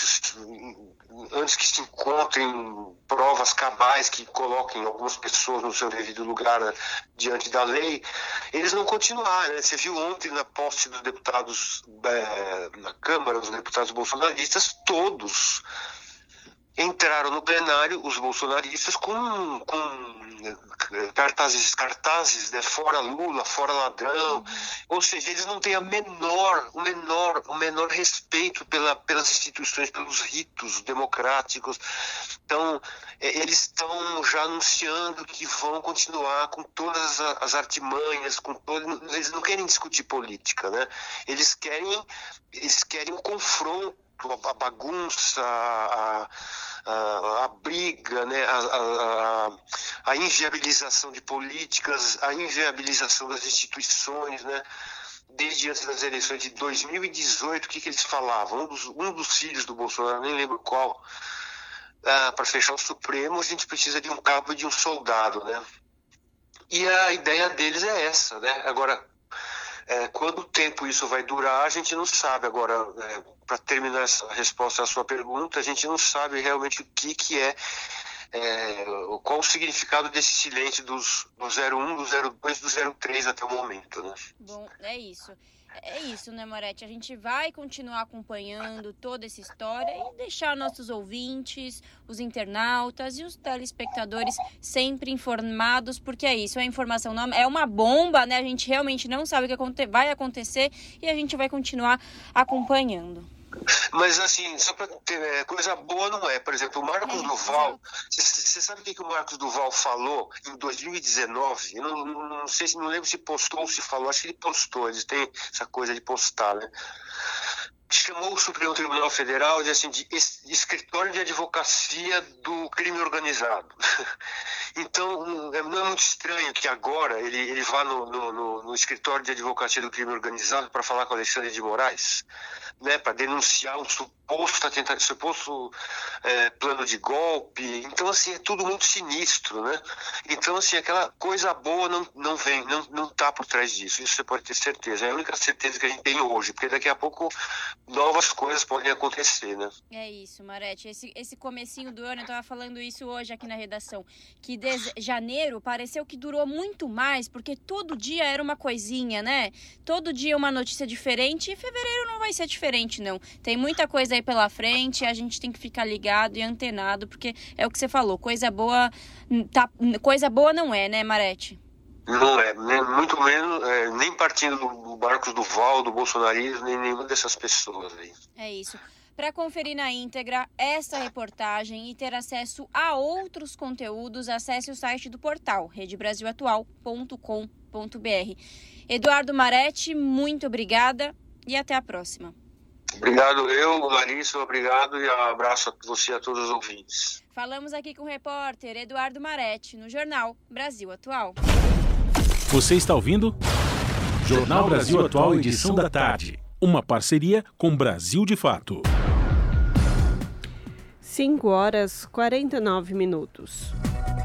antes que se encontrem provas cabais que coloquem algumas pessoas no seu devido lugar né, diante da lei, eles não continuaram. Né? Você viu ontem na posse dos deputados é, na Câmara, os deputados bolsonaristas, todos entraram no plenário, os bolsonaristas, com, com cartazes, cartazes, né? fora Lula, fora ladrão, uhum. ou seja, eles não têm a menor, o menor, o menor respeito pela, pelas instituições, pelos ritos democráticos. Então, é, eles estão já anunciando que vão continuar com todas as artimanhas, com todo, eles não querem discutir política, né? Eles querem, eles querem um confronto, a bagunça, a, a, a briga, né, a, a, inviabilização de políticas, a inviabilização das instituições, né, desde antes das eleições de 2018, o que, que eles falavam? Um dos, um dos filhos do Bolsonaro, nem lembro qual, ah, para fechar o Supremo, a gente precisa de um cabo e de um soldado, né? E a ideia deles é essa, né? Agora, é, quanto tempo isso vai durar, a gente não sabe. Agora, é, para terminar essa resposta à sua pergunta, a gente não sabe realmente o que, que é, é qual o significado desse silêncio dos, do 01, do 02, do 03 até o momento. Né? Bom, é isso. É isso, né, Moretti? A gente vai continuar acompanhando toda essa história e deixar nossos ouvintes, os internautas e os telespectadores sempre informados, porque é isso, a informação não é uma bomba, né? A gente realmente não sabe o que vai acontecer e a gente vai continuar acompanhando. Mas assim, só para ter é, coisa boa não é. Por exemplo, o Marcos é, Duval, você sabe o que, que o Marcos Duval falou em 2019? Eu não, não, não, sei se não lembro se postou ou se falou, acho que ele postou, eles têm essa coisa de postar, né? chamou o Supremo Tribunal Federal de, assim, de escritório de advocacia do crime organizado. Então, não é muito estranho que agora ele, ele vá no, no, no escritório de advocacia do crime organizado para falar com Alexandre de Moraes, né, para denunciar um suposto, suposto é, plano de golpe. Então, assim, é tudo muito sinistro, né? Então, assim, aquela coisa boa não, não vem, não, não tá por trás disso. Isso você pode ter certeza. É a única certeza que a gente tem hoje, porque daqui a pouco novas coisas podem acontecer, né? É isso, Marete. Esse, esse comecinho do ano, eu estava falando isso hoje aqui na redação, que de janeiro pareceu que durou muito mais, porque todo dia era uma coisinha, né? Todo dia uma notícia diferente e fevereiro não vai ser diferente, não. Tem muita coisa aí pela frente, a gente tem que ficar ligado e antenado, porque é o que você falou, coisa boa, tá, coisa boa não é, né, Marete? Não é, nem, muito menos, é, nem partindo do, do Marcos Duval, do bolsonarismo, nem nenhuma dessas pessoas aí. É isso. Para conferir na íntegra esta reportagem e ter acesso a outros conteúdos, acesse o site do portal redebrasilatual.com.br. Eduardo Maretti, muito obrigada e até a próxima. Obrigado eu, Larissa, obrigado e abraço a você e a todos os ouvintes. Falamos aqui com o repórter Eduardo Maretti, no jornal Brasil Atual. Você está ouvindo? Jornal Brasil Atual, edição da tarde. Uma parceria com Brasil de Fato. 5 horas 49 minutos.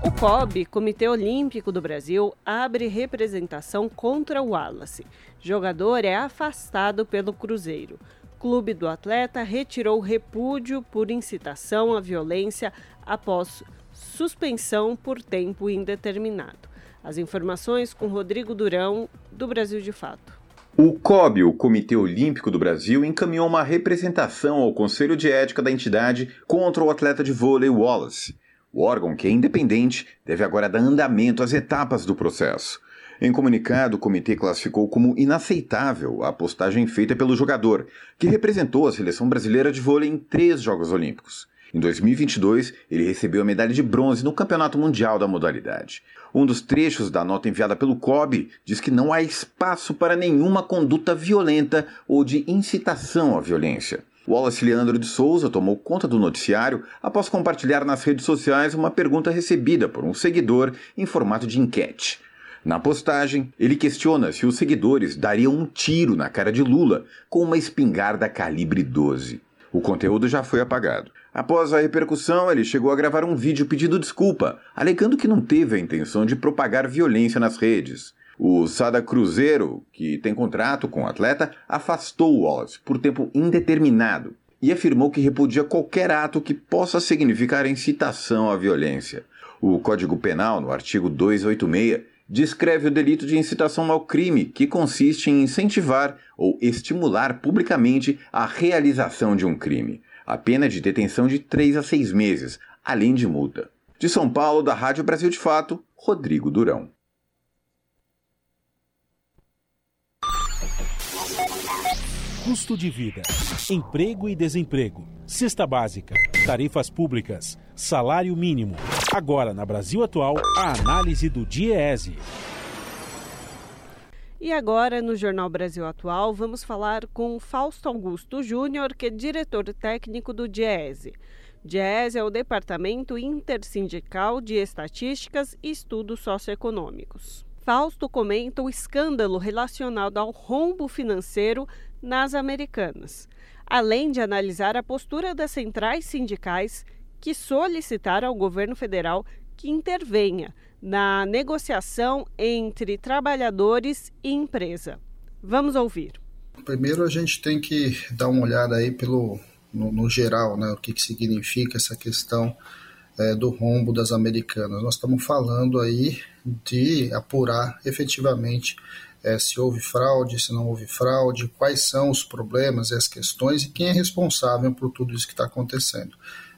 O COB, Comitê Olímpico do Brasil, abre representação contra o Wallace. Jogador é afastado pelo Cruzeiro. Clube do atleta retirou repúdio por incitação à violência após suspensão por tempo indeterminado. As informações com Rodrigo Durão, do Brasil de Fato. O COB, o Comitê Olímpico do Brasil, encaminhou uma representação ao Conselho de Ética da entidade contra o atleta de vôlei Wallace. O órgão, que é independente, deve agora dar andamento às etapas do processo. Em comunicado, o comitê classificou como inaceitável a postagem feita pelo jogador, que representou a seleção brasileira de vôlei em três Jogos Olímpicos. Em 2022, ele recebeu a medalha de bronze no Campeonato Mundial da modalidade. Um dos trechos da nota enviada pelo COB diz que não há espaço para nenhuma conduta violenta ou de incitação à violência. Wallace Leandro de Souza tomou conta do noticiário após compartilhar nas redes sociais uma pergunta recebida por um seguidor em formato de enquete. Na postagem, ele questiona se os seguidores dariam um tiro na cara de Lula com uma espingarda calibre 12. O conteúdo já foi apagado. Após a repercussão, ele chegou a gravar um vídeo pedindo desculpa, alegando que não teve a intenção de propagar violência nas redes. O Sada Cruzeiro, que tem contrato com o atleta, afastou o Wallace por tempo indeterminado e afirmou que repudia qualquer ato que possa significar incitação à violência. O Código Penal, no artigo 286, descreve o delito de incitação ao crime, que consiste em incentivar ou estimular publicamente a realização de um crime. A pena de detenção de 3 a 6 meses, além de multa. De São Paulo, da Rádio Brasil de Fato, Rodrigo Durão. Custo de vida, emprego e desemprego, cesta básica, tarifas públicas, salário mínimo. Agora, na Brasil Atual, a análise do DIEESE. E agora, no Jornal Brasil Atual, vamos falar com Fausto Augusto Júnior, que é diretor técnico do DIESE. DIESE é o Departamento Intersindical de Estatísticas e Estudos Socioeconômicos. Fausto comenta o escândalo relacionado ao rombo financeiro nas Americanas, além de analisar a postura das centrais sindicais que solicitaram ao governo federal que intervenha na negociação entre trabalhadores e empresa. Vamos ouvir. Primeiro a gente tem que dar uma olhada aí pelo no, no geral, né, o que, que significa essa questão é, do rombo das americanas. Nós estamos falando aí de apurar efetivamente é, se houve fraude, se não houve fraude, quais são os problemas e as questões e quem é responsável por tudo isso que está acontecendo.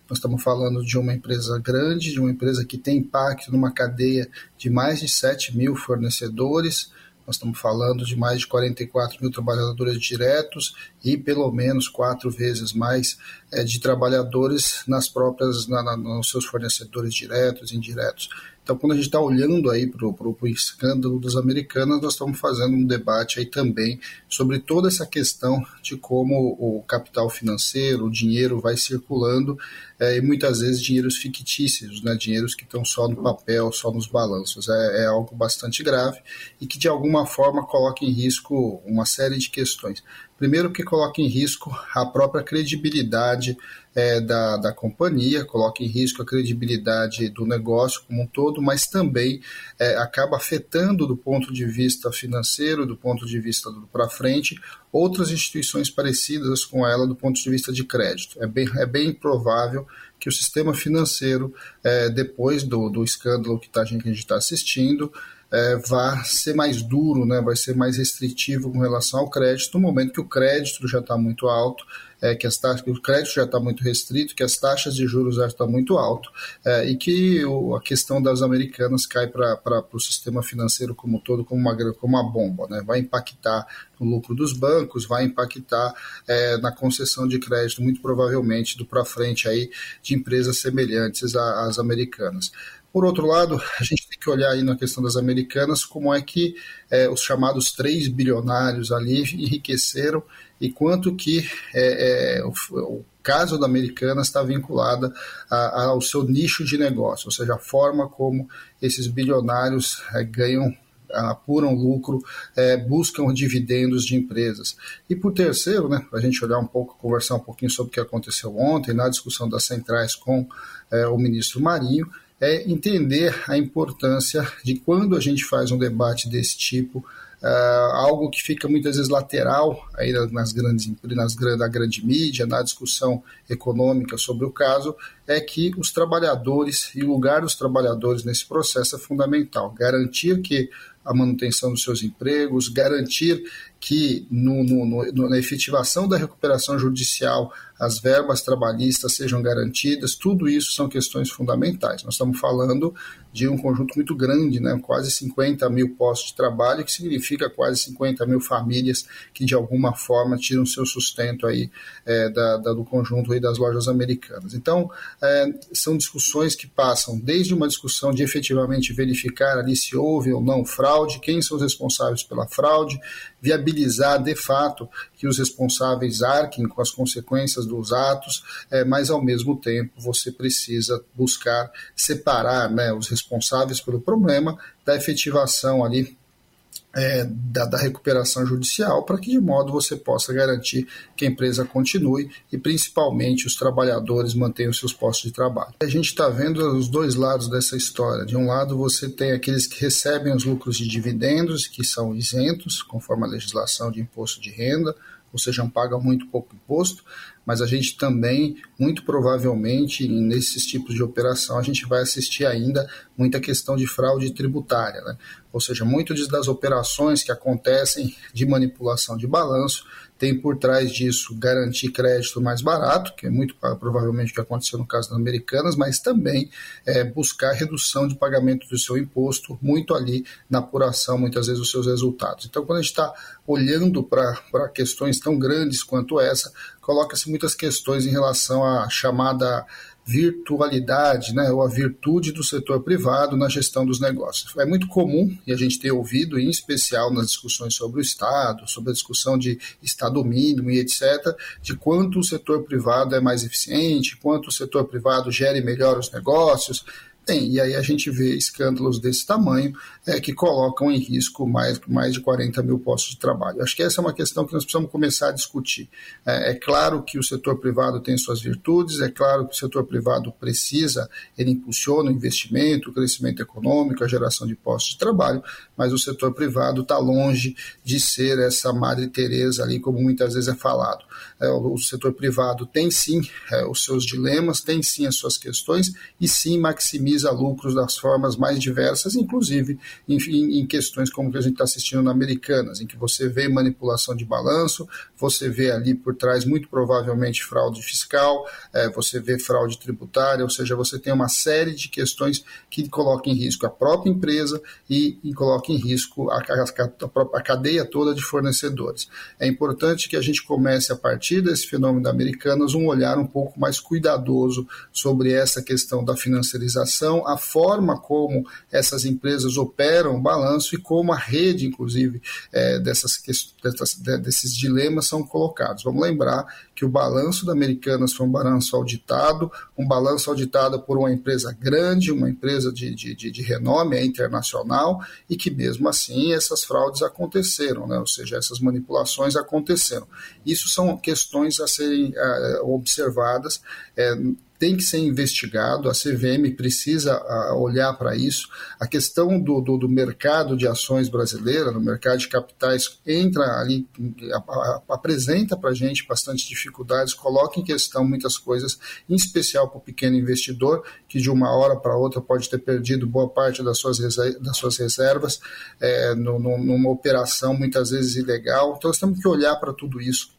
Nós estamos falando de uma empresa grande, de uma empresa que tem impacto numa cadeia de mais de 7 mil fornecedores. Nós estamos falando de mais de 44 mil trabalhadores diretos e pelo menos quatro vezes mais é, de trabalhadores nas próprias, na, na, nos seus fornecedores diretos e indiretos. Então, quando a gente está olhando aí para o escândalo das americanas, nós estamos fazendo um debate aí também sobre toda essa questão de como o capital financeiro, o dinheiro vai circulando é, e muitas vezes dinheiros fictícios, né, dinheiros que estão só no papel, só nos balanços. É, é algo bastante grave e que de alguma forma coloca em risco uma série de questões. Primeiro, que coloca em risco a própria credibilidade é, da, da companhia, coloca em risco a credibilidade do negócio como um todo, mas também é, acaba afetando do ponto de vista financeiro, do ponto de vista para frente, outras instituições parecidas com ela do ponto de vista de crédito. É bem, é bem provável que o sistema financeiro, é, depois do, do escândalo que, tá, a gente está assistindo, é, vai ser mais duro, né, vai ser mais restritivo com relação ao crédito, no momento que o crédito já está muito alto é, que as taxas, o crédito já está muito restrito, que as taxas de juros já estão muito alto é, e que o, a questão das americanas cai para o sistema financeiro como um todo como uma, como uma bomba, né? vai impactar no lucro dos bancos, vai impactar é, na concessão de crédito, muito provavelmente do para frente aí de empresas semelhantes às americanas. Por outro lado, a gente tem que olhar aí na questão das americanas como é que é, os chamados três bilionários ali enriqueceram e quanto que é, é, o, o, caso da Americanas está vinculada ao seu nicho de negócio, ou seja, a forma como esses bilionários é, ganham apuram lucro, é, buscam dividendos de empresas. E por terceiro, né, para a gente olhar um pouco, conversar um pouquinho sobre o que aconteceu ontem na discussão das centrais com é, o ministro Marinho, é entender a importância de quando a gente faz um debate desse tipo, uh, algo que fica muitas vezes lateral aí nas grandes nas na grande mídia, na discussão econômica sobre o caso, é que os trabalhadores e o lugar dos trabalhadores nesse processo é fundamental. Garantir que a manutenção dos seus empregos, garantir que no, no, no, na efetivação da recuperação judicial as verbas trabalhistas sejam garantidas, tudo isso são questões fundamentais. Nós estamos falando de um conjunto muito grande, né, quase 50 mil postos de trabalho, que significa quase 50 mil famílias que de alguma forma tiram seu sustento aí é, da, da, do conjunto aí das lojas americanas. Então, é, são discussões que passam desde uma discussão de efetivamente verificar ali se houve ou não fraude, quem são os responsáveis pela fraude, viabilizar de fato que os responsáveis arquem com as consequências dos atos, é, mas ao mesmo tempo você precisa buscar separar né, os responsáveis pelo problema da efetivação ali é, da, da, recuperação judicial para que de modo você possa garantir que a empresa continue e principalmente os trabalhadores mantenham seus postos de trabalho. A gente está vendo os dois lados dessa história. De um lado você tem aqueles que recebem os lucros de dividendos que são isentos conforme a legislação de imposto de renda, ou seja, pagam muito pouco imposto, mas a gente também, muito provavelmente, nesses tipos de operação, a gente vai assistir ainda muita questão de fraude tributária, né? ou seja, muitas das operações que acontecem de manipulação de balanço tem por trás disso garantir crédito mais barato, que é muito provavelmente o que aconteceu no caso das americanas, mas também é, buscar redução de pagamento do seu imposto, muito ali na apuração, muitas vezes, dos seus resultados. Então, quando a gente está olhando para questões tão grandes quanto essa, coloca-se muitas questões em relação à chamada virtualidade, né, ou a virtude do setor privado na gestão dos negócios. É muito comum, e a gente tem ouvido, em especial nas discussões sobre o Estado, sobre a discussão de Estado mínimo e etc., de quanto o setor privado é mais eficiente, quanto o setor privado gere melhor os negócios, tem, e aí a gente vê escândalos desse tamanho é, que colocam em risco mais, mais de 40 mil postos de trabalho. Acho que essa é uma questão que nós precisamos começar a discutir. É, é, claro que o setor privado tem suas virtudes, é claro que o setor privado precisa, ele impulsiona o investimento, o crescimento econômico, a geração de postos de trabalho, mas o setor privado está longe de ser essa Madre Teresa ali, como muitas vezes é falado. É, o, setor privado tem sim é, os seus dilemas, tem sim as suas questões e sim maximiza lucros das formas mais diversas, inclusive em, em questões como que a gente está assistindo na Americanas, em que você vê manipulação de balanço, você vê ali por trás muito provavelmente fraude fiscal, é, você vê fraude tributária, ou seja, você tem uma série de questões que colocam em risco a própria empresa e, e em risco a, a, a cadeia toda de fornecedores. É importante que a gente comece a partir desse fenômeno da Americanas um olhar um pouco mais cuidadoso sobre essa questão da financiarização, a forma como essas empresas operam o balanço e como a rede, inclusive, é, dessas, dessas, desses dilemas são colocados. Vamos lembrar que o balanço da Americanas foi um balanço auditado, um balanço auditado por uma empresa grande, uma empresa de, de, de, de renome internacional, e que mesmo assim essas fraudes aconteceram, né? ou seja, essas manipulações aconteceram. Isso são questões a serem observadas. É, tem que ser investigado, a CVM precisa olhar para isso. A questão do, do, do, mercado de ações brasileira, no mercado de capitais, entra ali, apresenta para a gente bastante dificuldades, coloca em questão muitas coisas, em especial para o pequeno investidor, que de uma hora para outra pode ter perdido boa parte das suas, das suas reservas é, no, numa operação muitas vezes ilegal. Então nós temos que olhar para tudo isso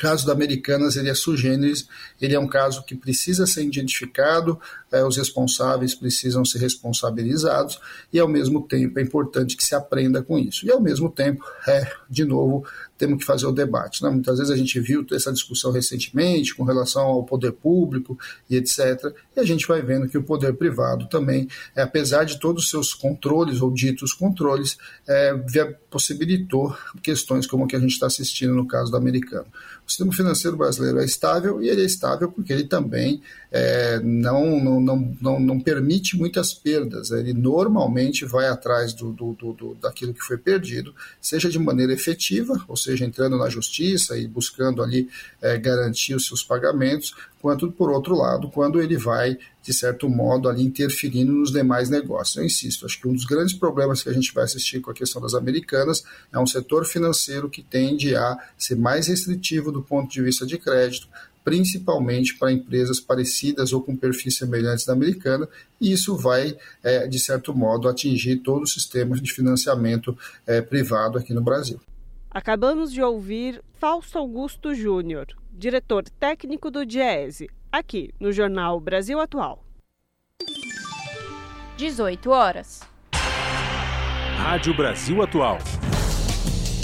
caso da Americanas ele é sugêneres, ele é um caso que precisa ser identificado, é, os responsáveis precisam ser responsabilizados e ao mesmo tempo é importante que se aprenda com isso. E ao mesmo tempo, é, de novo, temos que fazer o debate. Né? Muitas vezes a gente viu essa discussão recentemente com relação ao poder público e etc. E a gente vai vendo que o poder privado também, é, apesar de todos os seus controles ou ditos controles, é, possibilitou questões como a que a gente está assistindo no caso do americano. O sistema financeiro brasileiro é estável e ele é estável porque ele também é, não, não, não, não, não permite muitas perdas. Ele normalmente vai atrás do, do, do, daquilo que foi perdido, seja de maneira efetiva, ou seja, entrando na justiça e buscando ali é, garantir os seus pagamentos, quanto por outro lado, quando ele vai, de certo modo, ali interferindo nos demais negócios. Eu insisto, acho que um dos grandes problemas que a gente vai assistir com a questão das americanas é um setor financeiro que tende a ser mais restritivo do ponto de vista de crédito, principalmente para empresas parecidas ou com perfis semelhantes da americana, e isso vai, é, de certo modo, atingir todo o sistema de financiamento é, privado aqui no Brasil. Acabamos de ouvir Fausto Augusto Júnior, diretor técnico do Diese, aqui no Jornal Brasil Atual. 18 horas. Rádio Brasil Atual.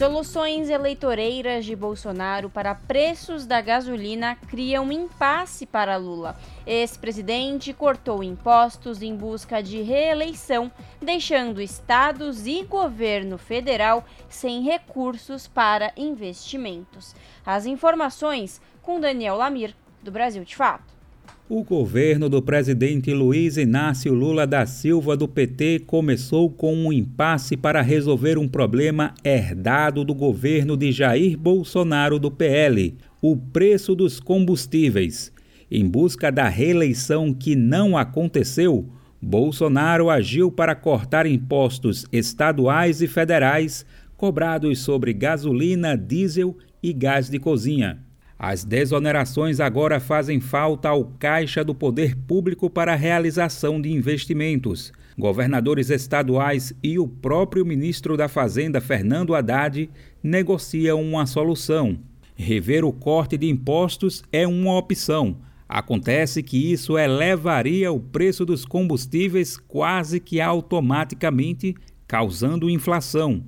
Soluções eleitoreiras de Bolsonaro para preços da gasolina criam impasse para Lula. Ex-presidente cortou impostos em busca de reeleição, deixando estados e governo federal sem recursos para investimentos. As informações com Daniel Lamir, do Brasil de Fato. O governo do presidente Luiz Inácio Lula da Silva do PT começou com um impasse para resolver um problema herdado do governo de Jair Bolsonaro do PL, o preço dos combustíveis. Em busca da reeleição que não aconteceu, Bolsonaro agiu para cortar impostos estaduais e federais cobrados sobre gasolina, diesel e gás de cozinha. As desonerações agora fazem falta ao Caixa do Poder Público para a realização de investimentos. Governadores estaduais e o próprio ministro da Fazenda, Fernando Haddad, negociam uma solução. Rever o corte de impostos é uma opção. Acontece que isso elevaria o preço dos combustíveis quase que automaticamente, causando inflação.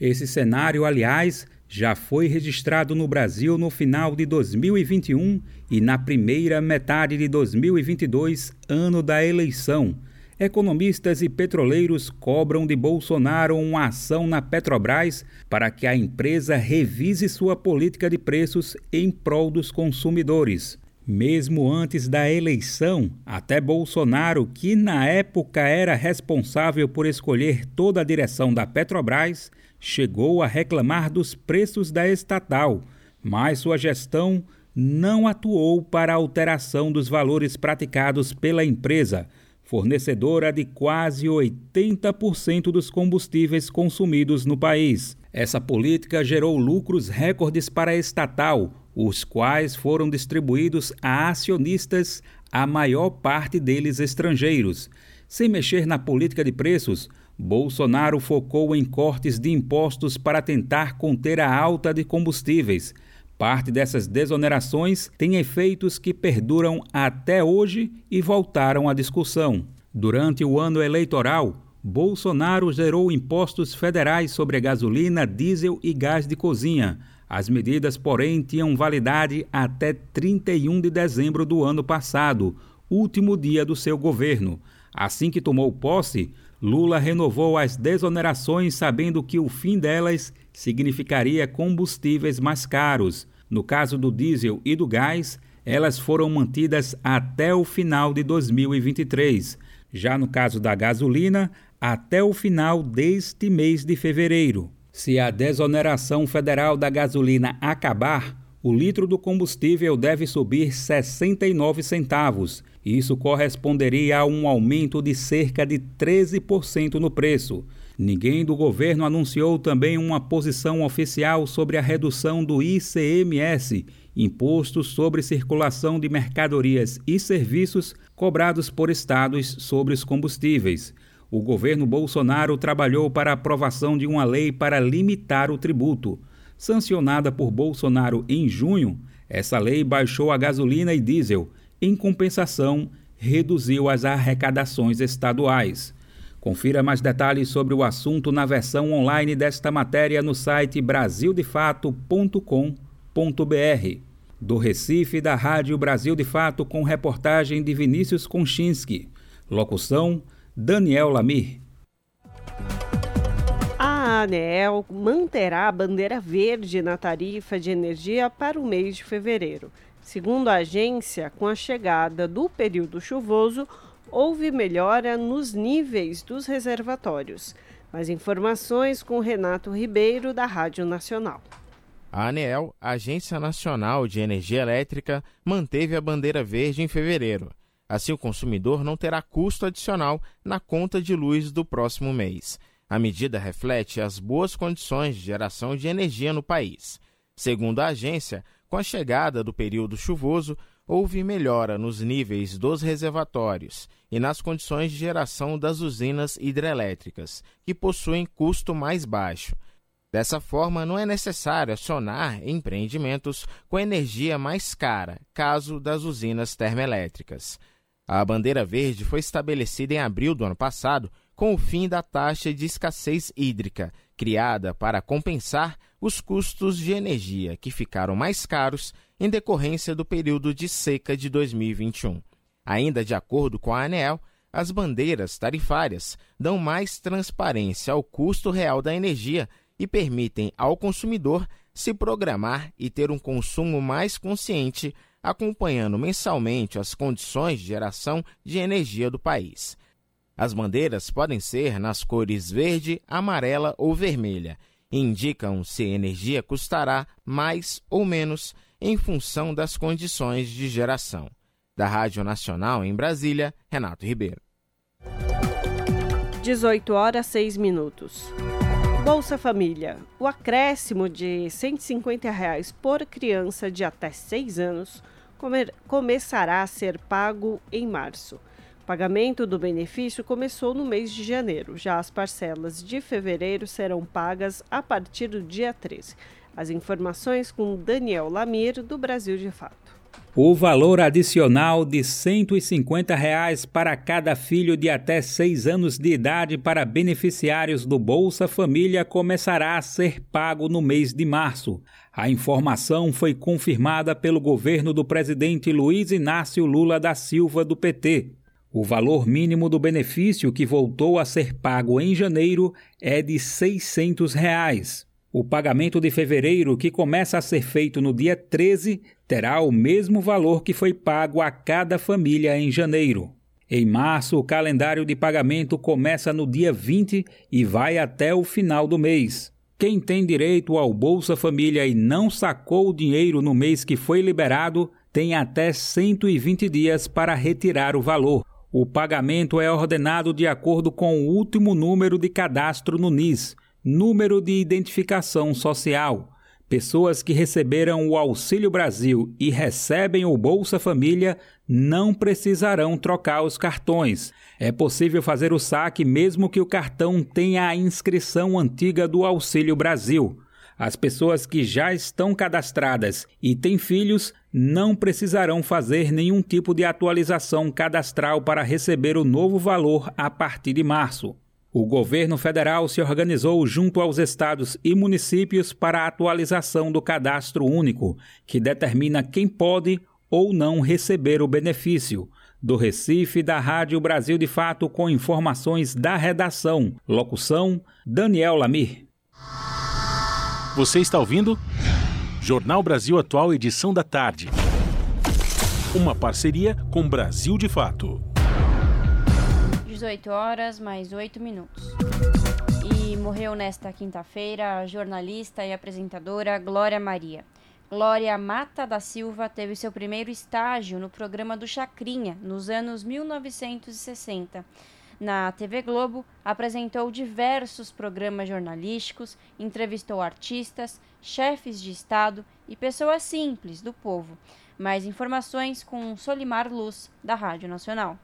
Esse cenário, aliás, já foi registrado no Brasil no final de 2021 e na primeira metade de 2022, ano da eleição. Economistas e petroleiros cobram de Bolsonaro uma ação na Petrobras para que a empresa revise sua política de preços em prol dos consumidores. Mesmo antes da eleição, até Bolsonaro, que na época era responsável por escolher toda a direção da Petrobras, chegou a reclamar dos preços da estatal, mas sua gestão não atuou para a alteração dos valores praticados pela empresa, fornecedora de quase 80% dos combustíveis consumidos no país. Essa política gerou lucros recordes para a estatal, os quais foram distribuídos a acionistas, a maior parte deles estrangeiros. Sem mexer na política de preços, Bolsonaro focou em cortes de impostos para tentar conter a alta de combustíveis. Parte dessas desonerações tem efeitos que perduram até hoje e voltaram à discussão. Durante o ano eleitoral, Bolsonaro gerou impostos federais sobre gasolina, diesel e gás de cozinha. As medidas, porém, tinham validade até 31 de dezembro do ano passado, último dia do seu governo. Assim que tomou posse, Lula renovou as desonerações sabendo que o fim delas significaria combustíveis mais caros. No caso do diesel e do gás, elas foram mantidas até o final de 2023. Já no caso da gasolina, até o final deste mês de fevereiro. Se a desoneração federal da gasolina acabar, o litro do combustível deve subir 69 centavos. Isso corresponderia a um aumento de cerca de 13% no preço. Ninguém do governo anunciou também uma posição oficial sobre a redução do ICMS, Imposto sobre Circulação de Mercadorias e Serviços, cobrados por estados sobre os combustíveis. O governo Bolsonaro trabalhou para a aprovação de uma lei para limitar o tributo. Sancionada por Bolsonaro em junho, essa lei baixou a gasolina e diesel. Em compensação, reduziu as arrecadações estaduais. Confira mais detalhes sobre o assunto na versão online desta matéria no site brasildefato.com.br. Do Recife, da Rádio Brasil de Fato, com reportagem de Vinícius Konchinski. Locução: Daniel Lamir. A ANEEL manterá a bandeira verde na tarifa de energia para o mês de fevereiro. Segundo a agência, com a chegada do período chuvoso, houve melhora nos níveis dos reservatórios. Mais informações com Renato Ribeiro, da Rádio Nacional. A ANEEL, Agência Nacional de Energia Elétrica, manteve a bandeira verde em fevereiro. Assim, o consumidor não terá custo adicional na conta de luz do próximo mês. A medida reflete as boas condições de geração de energia no país. Segundo a agência, com a chegada do período chuvoso, houve melhora nos níveis dos reservatórios e nas condições de geração das usinas hidrelétricas, que possuem custo mais baixo. Dessa forma, não é necessário acionar empreendimentos com energia mais cara, caso das usinas termoelétricas. A bandeira verde foi estabelecida em abril do ano passado com o fim da taxa de escassez hídrica, criada para compensar os custos de energia que ficaram mais caros em decorrência do período de seca de 2021. Ainda de acordo com a ANEEL, as bandeiras tarifárias dão mais transparência ao custo real da energia e permitem ao consumidor se programar e ter um consumo mais consciente, acompanhando mensalmente as condições de geração de energia do país. As bandeiras podem ser nas cores verde, amarela ou vermelha indicam se a energia custará mais ou menos em função das condições de geração. Da Rádio Nacional em Brasília, Renato Ribeiro. 18 horas 6 minutos. Bolsa Família. O acréscimo de 150 reais por criança de até 6 anos come começará a ser pago em março. O pagamento do benefício começou no mês de janeiro. Já as parcelas de fevereiro serão pagas a partir do dia 13. As informações com Daniel Lamir, do Brasil de Fato. O valor adicional de 150 reais para cada filho de até 6 anos de idade para beneficiários do Bolsa Família começará a ser pago no mês de março. A informação foi confirmada pelo governo do presidente Luiz Inácio Lula da Silva, do PT. O valor mínimo do benefício que voltou a ser pago em janeiro é de 600 reais. O pagamento de fevereiro, que começa a ser feito no dia 13, terá o mesmo valor que foi pago a cada família em janeiro. Em março, o calendário de pagamento começa no dia 20 e vai até o final do mês. Quem tem direito ao Bolsa Família e não sacou o dinheiro no mês que foi liberado tem até 120 dias para retirar o valor. O pagamento é ordenado de acordo com o último número de cadastro no NIS, número de identificação social. Pessoas que receberam o Auxílio Brasil e recebem o Bolsa Família não precisarão trocar os cartões. É possível fazer o saque mesmo que o cartão tenha a inscrição antiga do Auxílio Brasil. As pessoas que já estão cadastradas e têm filhos não precisarão fazer nenhum tipo de atualização cadastral para receber o novo valor a partir de março. O governo federal se organizou junto aos estados e municípios para a atualização do cadastro único, que determina quem pode ou não receber o benefício. Do Recife, da Rádio Brasil de Fato, com informações da redação. Locução: Daniel Lamir. Você está ouvindo? Jornal Brasil Atual, edição da tarde. Uma parceria com Brasil de Fato. 18 horas mais 8 minutos. E morreu nesta quinta-feira a jornalista e apresentadora Glória Maria. Glória Mata da Silva teve seu primeiro estágio no programa do Chacrinha, nos anos 1960. Na TV Globo, apresentou diversos programas jornalísticos, entrevistou artistas, chefes de Estado e pessoas simples do povo. Mais informações com Solimar Luz, da Rádio Nacional.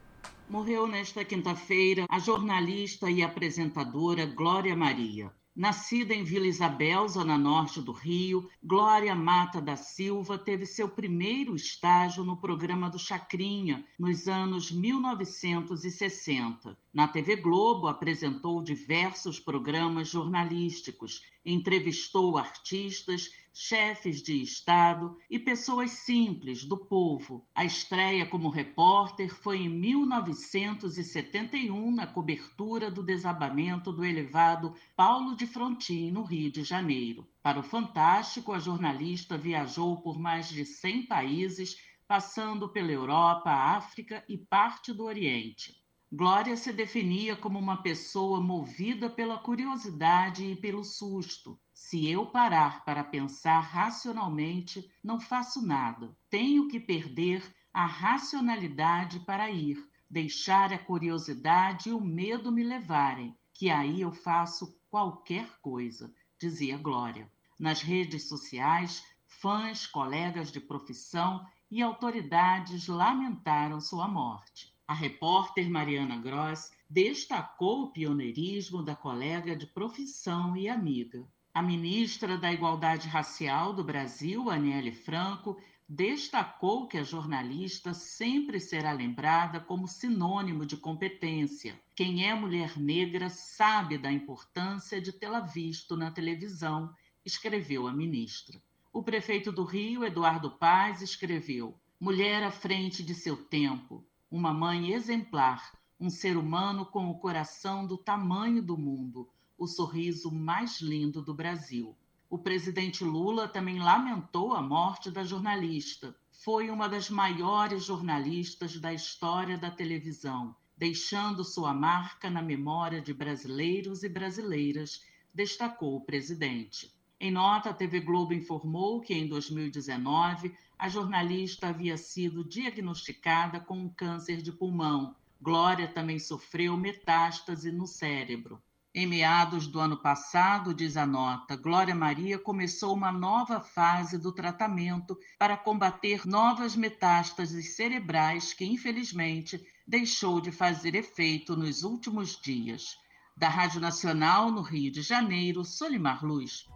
Morreu nesta quinta-feira a jornalista e apresentadora Glória Maria. Nascida em Vila Isabel, zona norte do Rio, Glória Mata da Silva teve seu primeiro estágio no programa do Chacrinha, nos anos 1960. Na TV Globo, apresentou diversos programas jornalísticos, entrevistou artistas, chefes de Estado e pessoas simples do povo. A estreia como repórter foi em 1971, na cobertura do desabamento do elevado Paulo de Frontin, no Rio de Janeiro. Para o Fantástico, a jornalista viajou por mais de 100 países, passando pela Europa, África e parte do Oriente. Glória se definia como uma pessoa movida pela curiosidade e pelo susto. Se eu parar para pensar racionalmente, não faço nada. Tenho que perder a racionalidade para ir, deixar a curiosidade e o medo me levarem, que aí eu faço qualquer coisa, dizia Glória. Nas redes sociais, fãs, colegas de profissão e autoridades lamentaram sua morte. A repórter Mariana Gross destacou o pioneirismo da colega de profissão e amiga. A ministra da Igualdade Racial do Brasil, Aniele Franco, destacou que a jornalista sempre será lembrada como sinônimo de competência. Quem é mulher negra sabe da importância de tê-la visto na televisão, escreveu a ministra. O prefeito do Rio, Eduardo Paz, escreveu: Mulher à frente de seu tempo, uma mãe exemplar, um ser humano com o coração do tamanho do mundo, o sorriso mais lindo do Brasil. O presidente Lula também lamentou a morte da jornalista. Foi uma das maiores jornalistas da história da televisão, deixando sua marca na memória de brasileiros e brasileiras, destacou o presidente. Em nota, a TV Globo informou que em 2019 a jornalista havia sido diagnosticada com um câncer de pulmão. Glória também sofreu metástase no cérebro. Em meados do ano passado, diz a nota, Glória Maria começou uma nova fase do tratamento para combater novas metástases cerebrais que, infelizmente, deixou de fazer efeito nos últimos dias. Da Rádio Nacional, no Rio de Janeiro, Solimar Luz.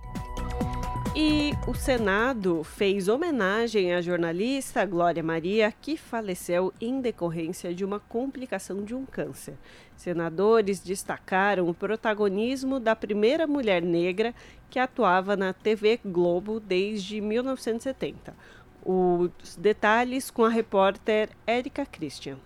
E o Senado fez homenagem à jornalista Glória Maria, que faleceu em decorrência de uma complicação de um câncer. Senadores destacaram o protagonismo da primeira mulher negra que atuava na TV Globo desde 1970. Os detalhes com a repórter Érica Christian.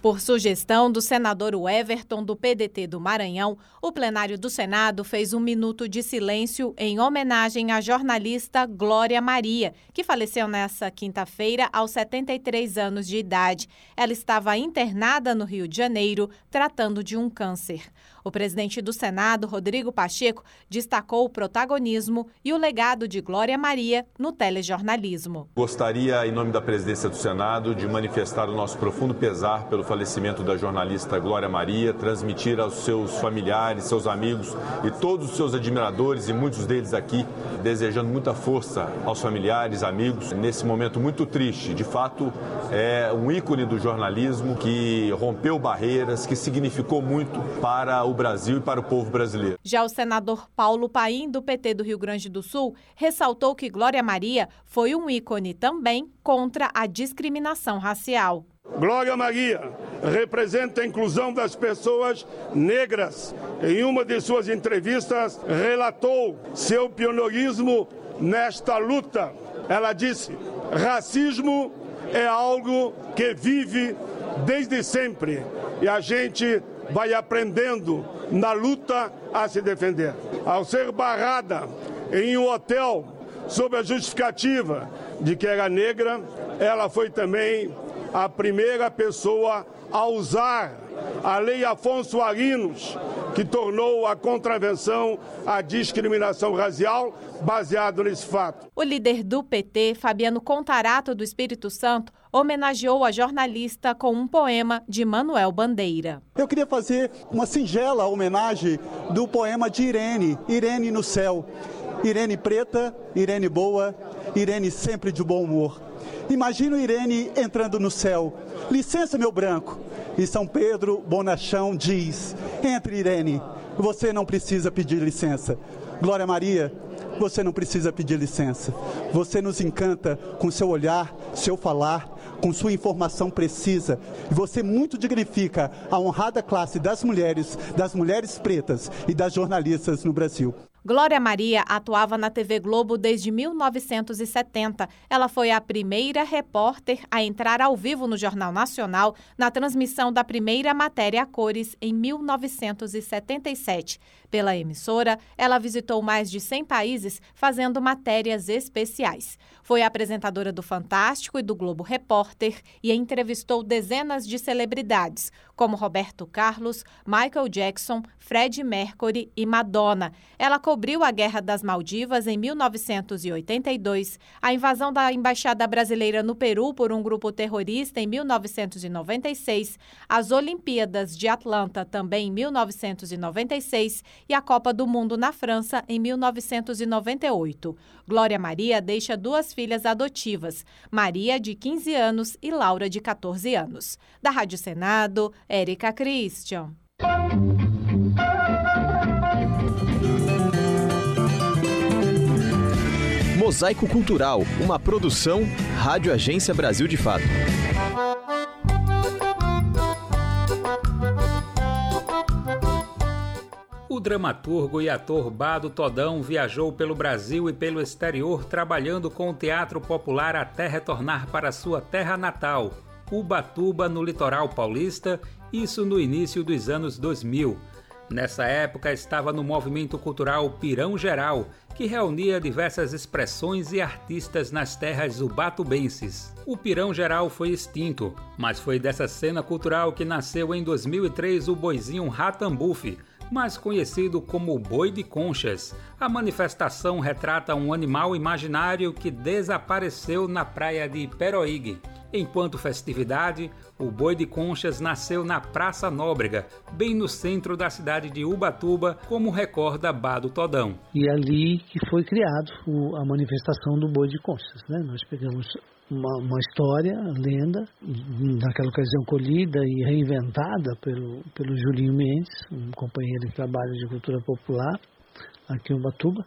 Por sugestão do senador Everton, do PDT do Maranhão, o plenário do Senado fez um minuto de silêncio em homenagem à jornalista Glória Maria, que faleceu nesta quinta-feira aos 73 anos de idade. Ela estava internada no Rio de Janeiro, tratando de um câncer. O presidente do Senado, Rodrigo Pacheco, destacou o protagonismo e o legado de Glória Maria no telejornalismo. Gostaria, em nome da presidência do Senado, de manifestar o nosso profundo pesar pelo falecimento da jornalista Glória Maria, transmitir aos seus familiares, seus amigos e todos os seus admiradores e muitos deles aqui, desejando muita força aos familiares, amigos, nesse momento muito triste. De fato, é um ícone do jornalismo que rompeu barreiras, que significou muito para o Brasil e para o povo brasileiro. Já o senador Paulo Paim, do PT do Rio Grande do Sul, ressaltou que Glória Maria foi um ícone também contra a discriminação racial. Glória Maria representa a inclusão das pessoas negras. Em uma de suas entrevistas, relatou seu pioneirismo nesta luta. Ela disse: racismo é algo que vive desde sempre e a gente vai aprendendo na luta a se defender. Ao ser barrada em um hotel sob a justificativa de que era negra, ela foi também a primeira pessoa a usar a Lei Afonso Arinos, que tornou a contravenção a discriminação racial baseado nesse fato. O líder do PT, Fabiano Contarato do Espírito Santo, homenageou a jornalista com um poema de Manuel Bandeira. Eu queria fazer uma singela homenagem do poema de Irene, Irene no céu. Irene preta, Irene boa, Irene sempre de bom humor. Imagino Irene entrando no céu. Licença, meu branco. E São Pedro Bonachão diz: Entre, Irene, você não precisa pedir licença. Glória Maria, você não precisa pedir licença. Você nos encanta com seu olhar, seu falar, com sua informação precisa. E você muito dignifica a honrada classe das mulheres, das mulheres pretas e das jornalistas no Brasil. Glória Maria atuava na TV Globo desde 1970. Ela foi a primeira repórter a entrar ao vivo no Jornal Nacional na transmissão da primeira matéria a cores em 1977. Pela emissora, ela visitou mais de 100 países fazendo matérias especiais. Foi apresentadora do Fantástico e do Globo Repórter e entrevistou dezenas de celebridades, como Roberto Carlos, Michael Jackson, Fred Mercury e Madonna. Ela cobriu a Guerra das Maldivas em 1982, a invasão da Embaixada Brasileira no Peru por um grupo terrorista em 1996, as Olimpíadas de Atlanta também em 1996 e a Copa do Mundo na França em 1998. Glória Maria deixa duas filhas adotivas, Maria, de 15 anos, e Laura, de 14 anos. Da Rádio Senado, Érica Christian. Mosaico Cultural, uma produção Rádio Agência Brasil de Fato. O dramaturgo e ator Bado Todão viajou pelo Brasil e pelo exterior trabalhando com o teatro popular até retornar para sua terra natal, Ubatuba, no litoral paulista, isso no início dos anos 2000. Nessa época estava no movimento cultural Pirão Geral, que reunia diversas expressões e artistas nas terras ubatubenses. O Pirão Geral foi extinto, mas foi dessa cena cultural que nasceu em 2003 o boizinho Ratambufe, mais conhecido como Boi de Conchas. A manifestação retrata um animal imaginário que desapareceu na praia de Peroígue. Enquanto festividade, o Boi de Conchas nasceu na Praça Nóbrega, bem no centro da cidade de Ubatuba, como recorda Bado Todão. E ali que foi criado a manifestação do Boi de Conchas. Né? Nós pegamos uma, uma, história, lenda, naquela ocasião colhida e reinventada pelo, pelo Julinho Mendes, um companheiro de trabalho de cultura popular aqui em Ubatuba.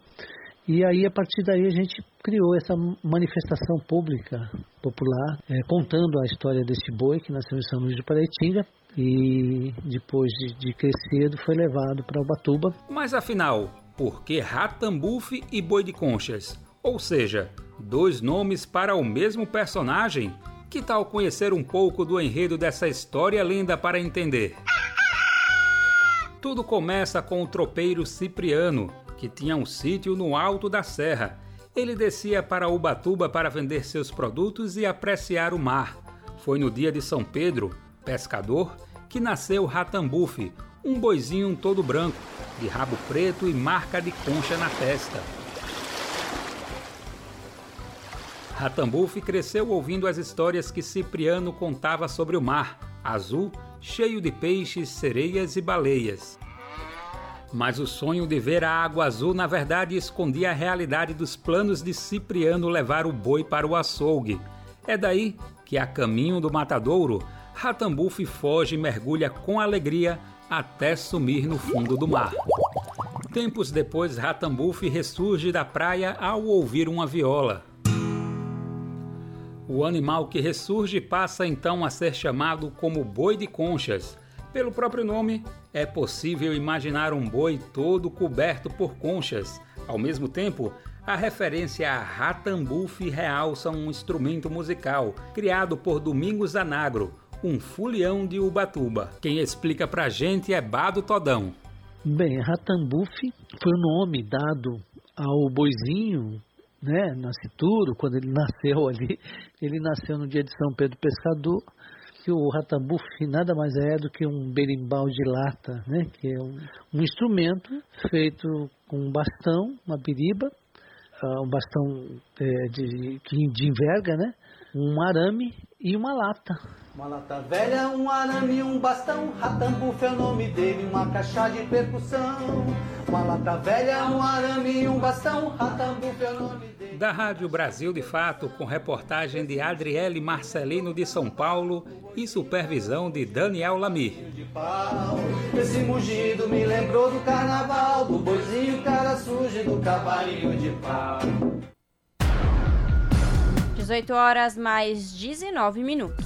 E aí, a partir daí, a gente criou essa manifestação pública popular, é, contando a história desse boi que nasceu em São Luís de Paraitinga e depois de, de crescer foi levado para Ubatuba. Mas afinal, por que Ratambufe e Boi de Conchas? Ou seja, dois nomes para o mesmo personagem? Que tal conhecer um pouco do enredo dessa história linda para entender? Tudo começa com o tropeiro Cipriano, que tinha um sítio no alto da serra. Ele descia para Ubatuba para vender seus produtos e apreciar o mar. Foi no dia de São Pedro, pescador, que nasceu Ratambufe, um boizinho todo branco, de rabo preto e marca de concha na testa. Ratambufe cresceu ouvindo as histórias que Cipriano contava sobre o mar, azul, cheio de peixes, sereias e baleias. Mas o sonho de ver a água azul na verdade escondia a realidade dos planos de Cipriano levar o boi para o açougue. É daí que, a caminho do matadouro, Ratambufe foge e mergulha com alegria até sumir no fundo do mar. Tempos depois, Ratambufe ressurge da praia ao ouvir uma viola. O animal que ressurge passa então a ser chamado como boi de conchas. Pelo próprio nome, é possível imaginar um boi todo coberto por conchas. Ao mesmo tempo, a referência a Ratambufe realça um instrumento musical criado por Domingos Anagro, um fulião de Ubatuba. Quem explica pra gente é Bado Todão. Bem, Ratambufe foi o nome dado ao boizinho né, nascituro, quando ele nasceu ali, ele nasceu no dia de São Pedro Pescador, que o ratambuf nada mais é do que um berimbau de lata, né? que é um, um instrumento feito com um bastão, uma biriba, uh, um bastão é, de, de enverga, né? um arame e uma lata. Uma lata velha, um arame, um bastão, ratambuf é o nome dele, uma caixa de percussão. Uma lata velha, um arame, um bastão, ratambuf é o nome dele. Da Rádio Brasil de Fato, com reportagem de Adriele Marcelino de São Paulo e supervisão de Daniel Lamir. Esse mugido me lembrou do carnaval, do boizinho cara sujo do cavalinho de pau. 18 horas mais 19 minutos.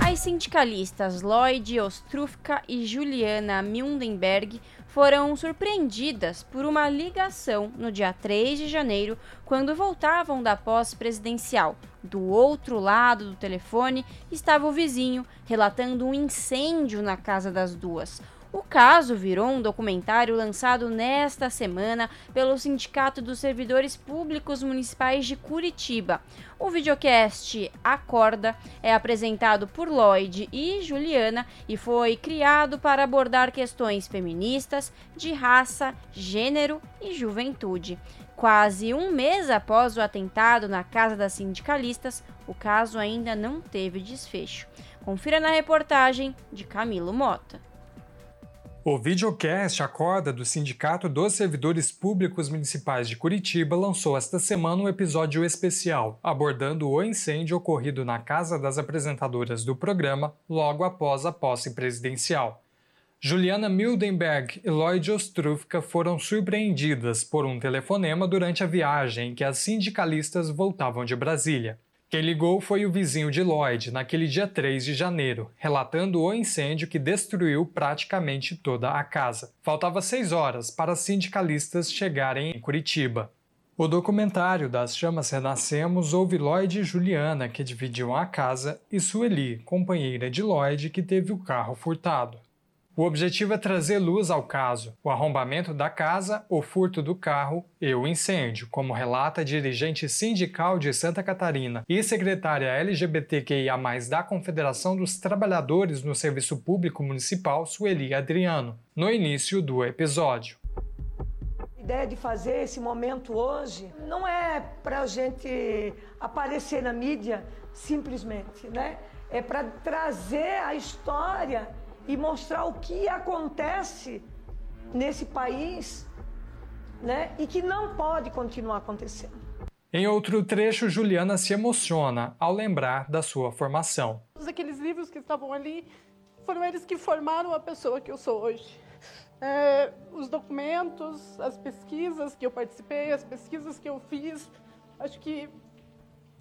As sindicalistas Lloyd Ostrufka e Juliana Mildenberg foram surpreendidas por uma ligação no dia 3 de janeiro, quando voltavam da posse presidencial. Do outro lado do telefone estava o vizinho relatando um incêndio na casa das duas. O caso virou um documentário lançado nesta semana pelo Sindicato dos Servidores Públicos Municipais de Curitiba. O videocast Acorda é apresentado por Lloyd e Juliana e foi criado para abordar questões feministas, de raça, gênero e juventude. Quase um mês após o atentado na casa das sindicalistas, o caso ainda não teve desfecho. Confira na reportagem de Camilo Mota. O videocast Acorda do Sindicato dos Servidores Públicos Municipais de Curitiba lançou esta semana um episódio especial, abordando o incêndio ocorrido na casa das apresentadoras do programa logo após a posse presidencial. Juliana Mildenberg e Lloyd Ostrufka foram surpreendidas por um telefonema durante a viagem em que as sindicalistas voltavam de Brasília. Quem ligou foi o vizinho de Lloyd naquele dia 3 de janeiro, relatando o incêndio que destruiu praticamente toda a casa. Faltava seis horas para sindicalistas chegarem em Curitiba. O documentário das Chamas Renascemos ouve Lloyd e Juliana, que dividiam a casa, e Sueli, companheira de Lloyd, que teve o carro furtado. O objetivo é trazer luz ao caso, o arrombamento da casa, o furto do carro e o incêndio, como relata dirigente sindical de Santa Catarina e secretária LGBTQIA+, da Confederação dos Trabalhadores no Serviço Público Municipal, Sueli Adriano, no início do episódio. A ideia de fazer esse momento hoje não é para a gente aparecer na mídia simplesmente, né? É para trazer a história e mostrar o que acontece nesse país né, e que não pode continuar acontecendo. Em outro trecho, Juliana se emociona ao lembrar da sua formação. Todos aqueles livros que estavam ali foram eles que formaram a pessoa que eu sou hoje. É, os documentos, as pesquisas que eu participei, as pesquisas que eu fiz, acho que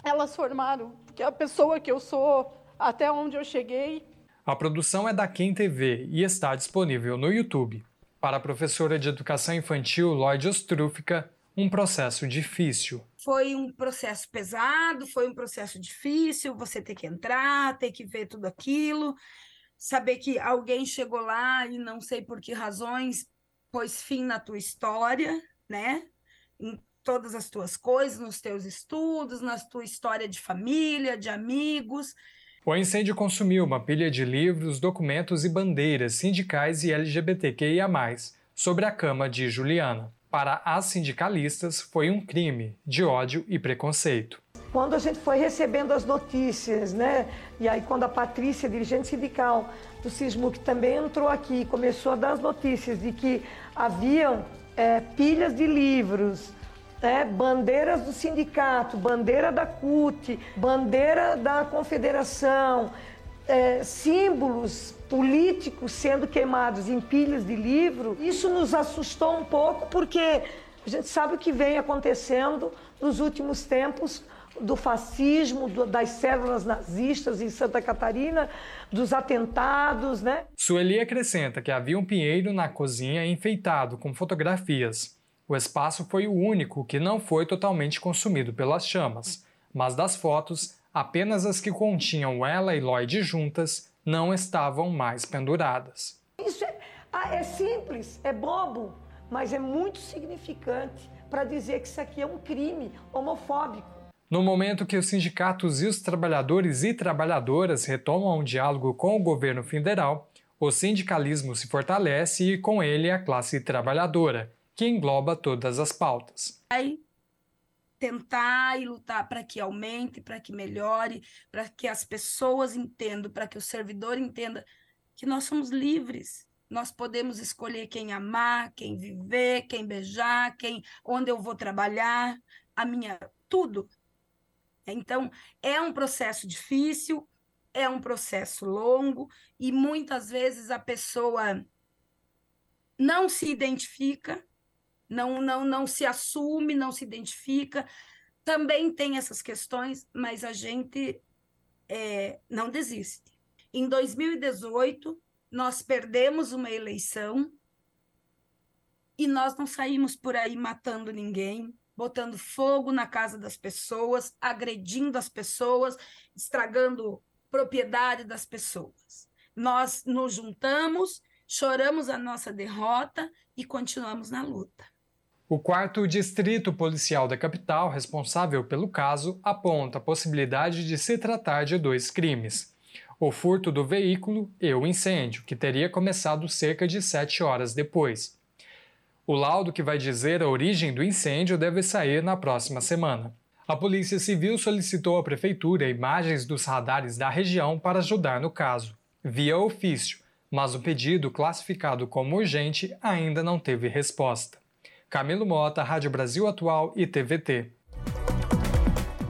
elas formaram porque a pessoa que eu sou, até onde eu cheguei, a produção é da Quem TV e está disponível no YouTube. Para a professora de educação infantil Lloyd Ostrúfica, um processo difícil. Foi um processo pesado, foi um processo difícil, você ter que entrar, ter que ver tudo aquilo, saber que alguém chegou lá e não sei por que razões pôs fim na tua história, né? Em todas as tuas coisas, nos teus estudos, na tua história de família, de amigos. O incêndio consumiu uma pilha de livros, documentos e bandeiras sindicais e LGBTQIA, sobre a cama de Juliana. Para as sindicalistas, foi um crime de ódio e preconceito. Quando a gente foi recebendo as notícias, né? E aí, quando a Patrícia, dirigente sindical do SISMU, que também entrou aqui, começou a dar as notícias de que haviam é, pilhas de livros, é, bandeiras do sindicato, bandeira da CUT, bandeira da confederação, é, símbolos políticos sendo queimados em pilhas de livro, isso nos assustou um pouco porque a gente sabe o que vem acontecendo nos últimos tempos do fascismo, do, das células nazistas em Santa Catarina, dos atentados, né? Sueli acrescenta que havia um pinheiro na cozinha enfeitado com fotografias. O espaço foi o único que não foi totalmente consumido pelas chamas, mas das fotos, apenas as que continham ela e Lloyd juntas não estavam mais penduradas. Isso é, ah, é simples, é bobo, mas é muito significante para dizer que isso aqui é um crime homofóbico. No momento que os sindicatos e os trabalhadores e trabalhadoras retomam um diálogo com o governo federal, o sindicalismo se fortalece e, com ele, a classe trabalhadora, que engloba todas as pautas. Vai tentar e lutar para que aumente, para que melhore, para que as pessoas entendam, para que o servidor entenda que nós somos livres. Nós podemos escolher quem amar, quem viver, quem beijar, quem onde eu vou trabalhar, a minha tudo. Então, é um processo difícil, é um processo longo e muitas vezes a pessoa não se identifica, não, não, não se assume, não se identifica. Também tem essas questões, mas a gente é, não desiste. Em 2018, nós perdemos uma eleição e nós não saímos por aí matando ninguém, botando fogo na casa das pessoas, agredindo as pessoas, estragando propriedade das pessoas. Nós nos juntamos, choramos a nossa derrota e continuamos na luta. O quarto distrito policial da capital, responsável pelo caso, aponta a possibilidade de se tratar de dois crimes: o furto do veículo e o incêndio, que teria começado cerca de sete horas depois. O laudo que vai dizer a origem do incêndio deve sair na próxima semana. A Polícia Civil solicitou à Prefeitura imagens dos radares da região para ajudar no caso, via ofício, mas o pedido, classificado como urgente, ainda não teve resposta. Camilo Mota, Rádio Brasil Atual e TVT.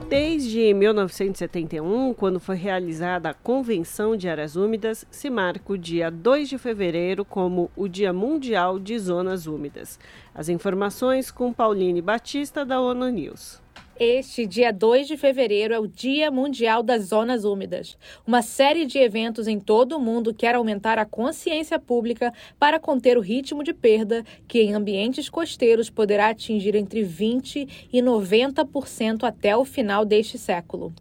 Desde 1971, quando foi realizada a Convenção de Áreas Úmidas, se marca o dia 2 de fevereiro como o Dia Mundial de Zonas Úmidas. As informações com Pauline Batista, da ONU News. Este dia 2 de fevereiro é o Dia Mundial das Zonas Úmidas. Uma série de eventos em todo o mundo quer aumentar a consciência pública para conter o ritmo de perda que em ambientes costeiros poderá atingir entre 20 e 90% até o final deste século.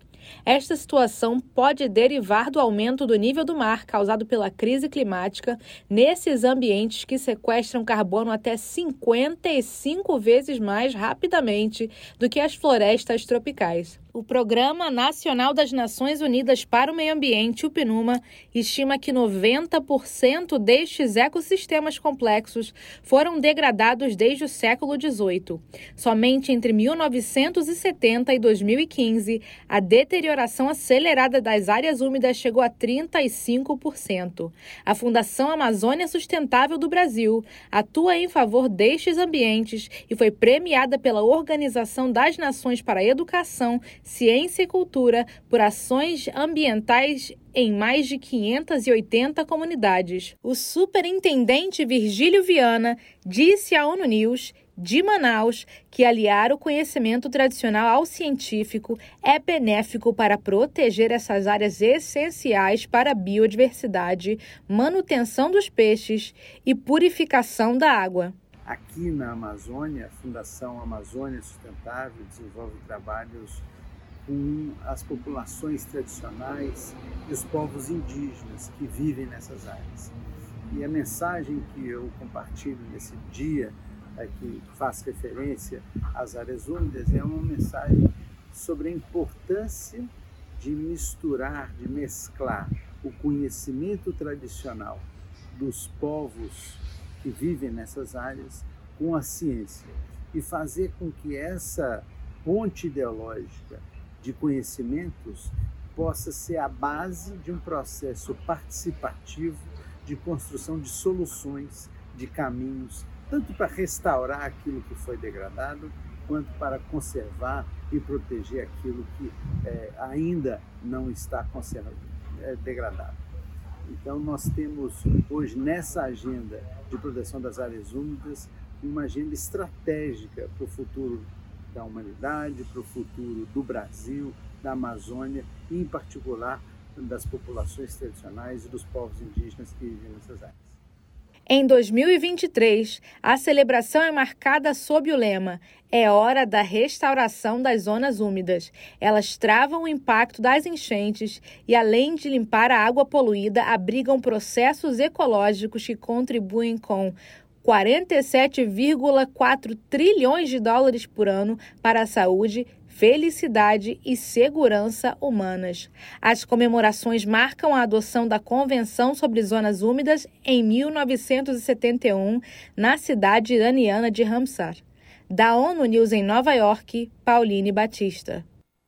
Esta situação pode derivar do aumento do nível do mar causado pela crise climática nesses ambientes que sequestram carbono até 55 vezes mais rapidamente do que as florestas tropicais. O Programa Nacional das Nações Unidas para o Meio Ambiente, o PNUMA, estima que 90% destes ecossistemas complexos foram degradados desde o século XVIII. Somente entre 1970 e 2015, a deterioração acelerada das áreas úmidas chegou a 35%. A Fundação Amazônia Sustentável do Brasil atua em favor destes ambientes e foi premiada pela Organização das Nações para a Educação ciência e cultura por ações ambientais em mais de 580 comunidades. O superintendente Virgílio Viana disse à ONU News de Manaus que aliar o conhecimento tradicional ao científico é benéfico para proteger essas áreas essenciais para a biodiversidade, manutenção dos peixes e purificação da água. Aqui na Amazônia, a Fundação Amazônia Sustentável desenvolve trabalhos com as populações tradicionais e os povos indígenas que vivem nessas áreas. E a mensagem que eu compartilho nesse dia, que faz referência às áreas úmidas, é uma mensagem sobre a importância de misturar, de mesclar o conhecimento tradicional dos povos que vivem nessas áreas com a ciência e fazer com que essa ponte ideológica de conhecimentos possa ser a base de um processo participativo de construção de soluções, de caminhos, tanto para restaurar aquilo que foi degradado, quanto para conservar e proteger aquilo que é, ainda não está é, degradado. Então, nós temos hoje nessa agenda de proteção das áreas úmidas uma agenda estratégica para o futuro da humanidade, para o futuro do Brasil, da Amazônia e, em particular, das populações tradicionais e dos povos indígenas que vivem nessas áreas. Em 2023, a celebração é marcada sob o lema É hora da restauração das zonas úmidas. Elas travam o impacto das enchentes e, além de limpar a água poluída, abrigam processos ecológicos que contribuem com 47,4 trilhões de dólares por ano para a saúde, felicidade e segurança humanas. As comemorações marcam a adoção da Convenção sobre Zonas Úmidas em 1971, na cidade iraniana de Ramsar. Da ONU News em Nova York, Pauline Batista.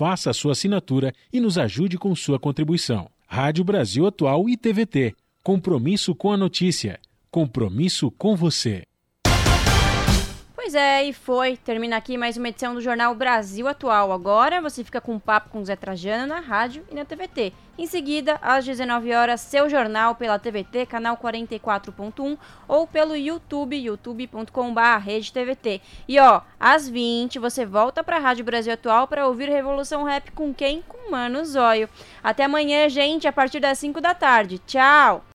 faça a sua assinatura e nos ajude com sua contribuição. Rádio Brasil Atual e TVT. Compromisso com a notícia. Compromisso com você. Pois é, e foi. Termina aqui mais uma edição do Jornal Brasil Atual. Agora você fica com um papo com Zé Trajano na rádio e na TVT. Em seguida, às 19 horas, seu jornal pela TVT, canal 44.1 ou pelo YouTube, youtube.com.br TVT. E ó, às 20 você volta para a Rádio Brasil Atual para ouvir Revolução Rap com quem? Com Mano Zóio. Até amanhã, gente, a partir das 5 da tarde. Tchau!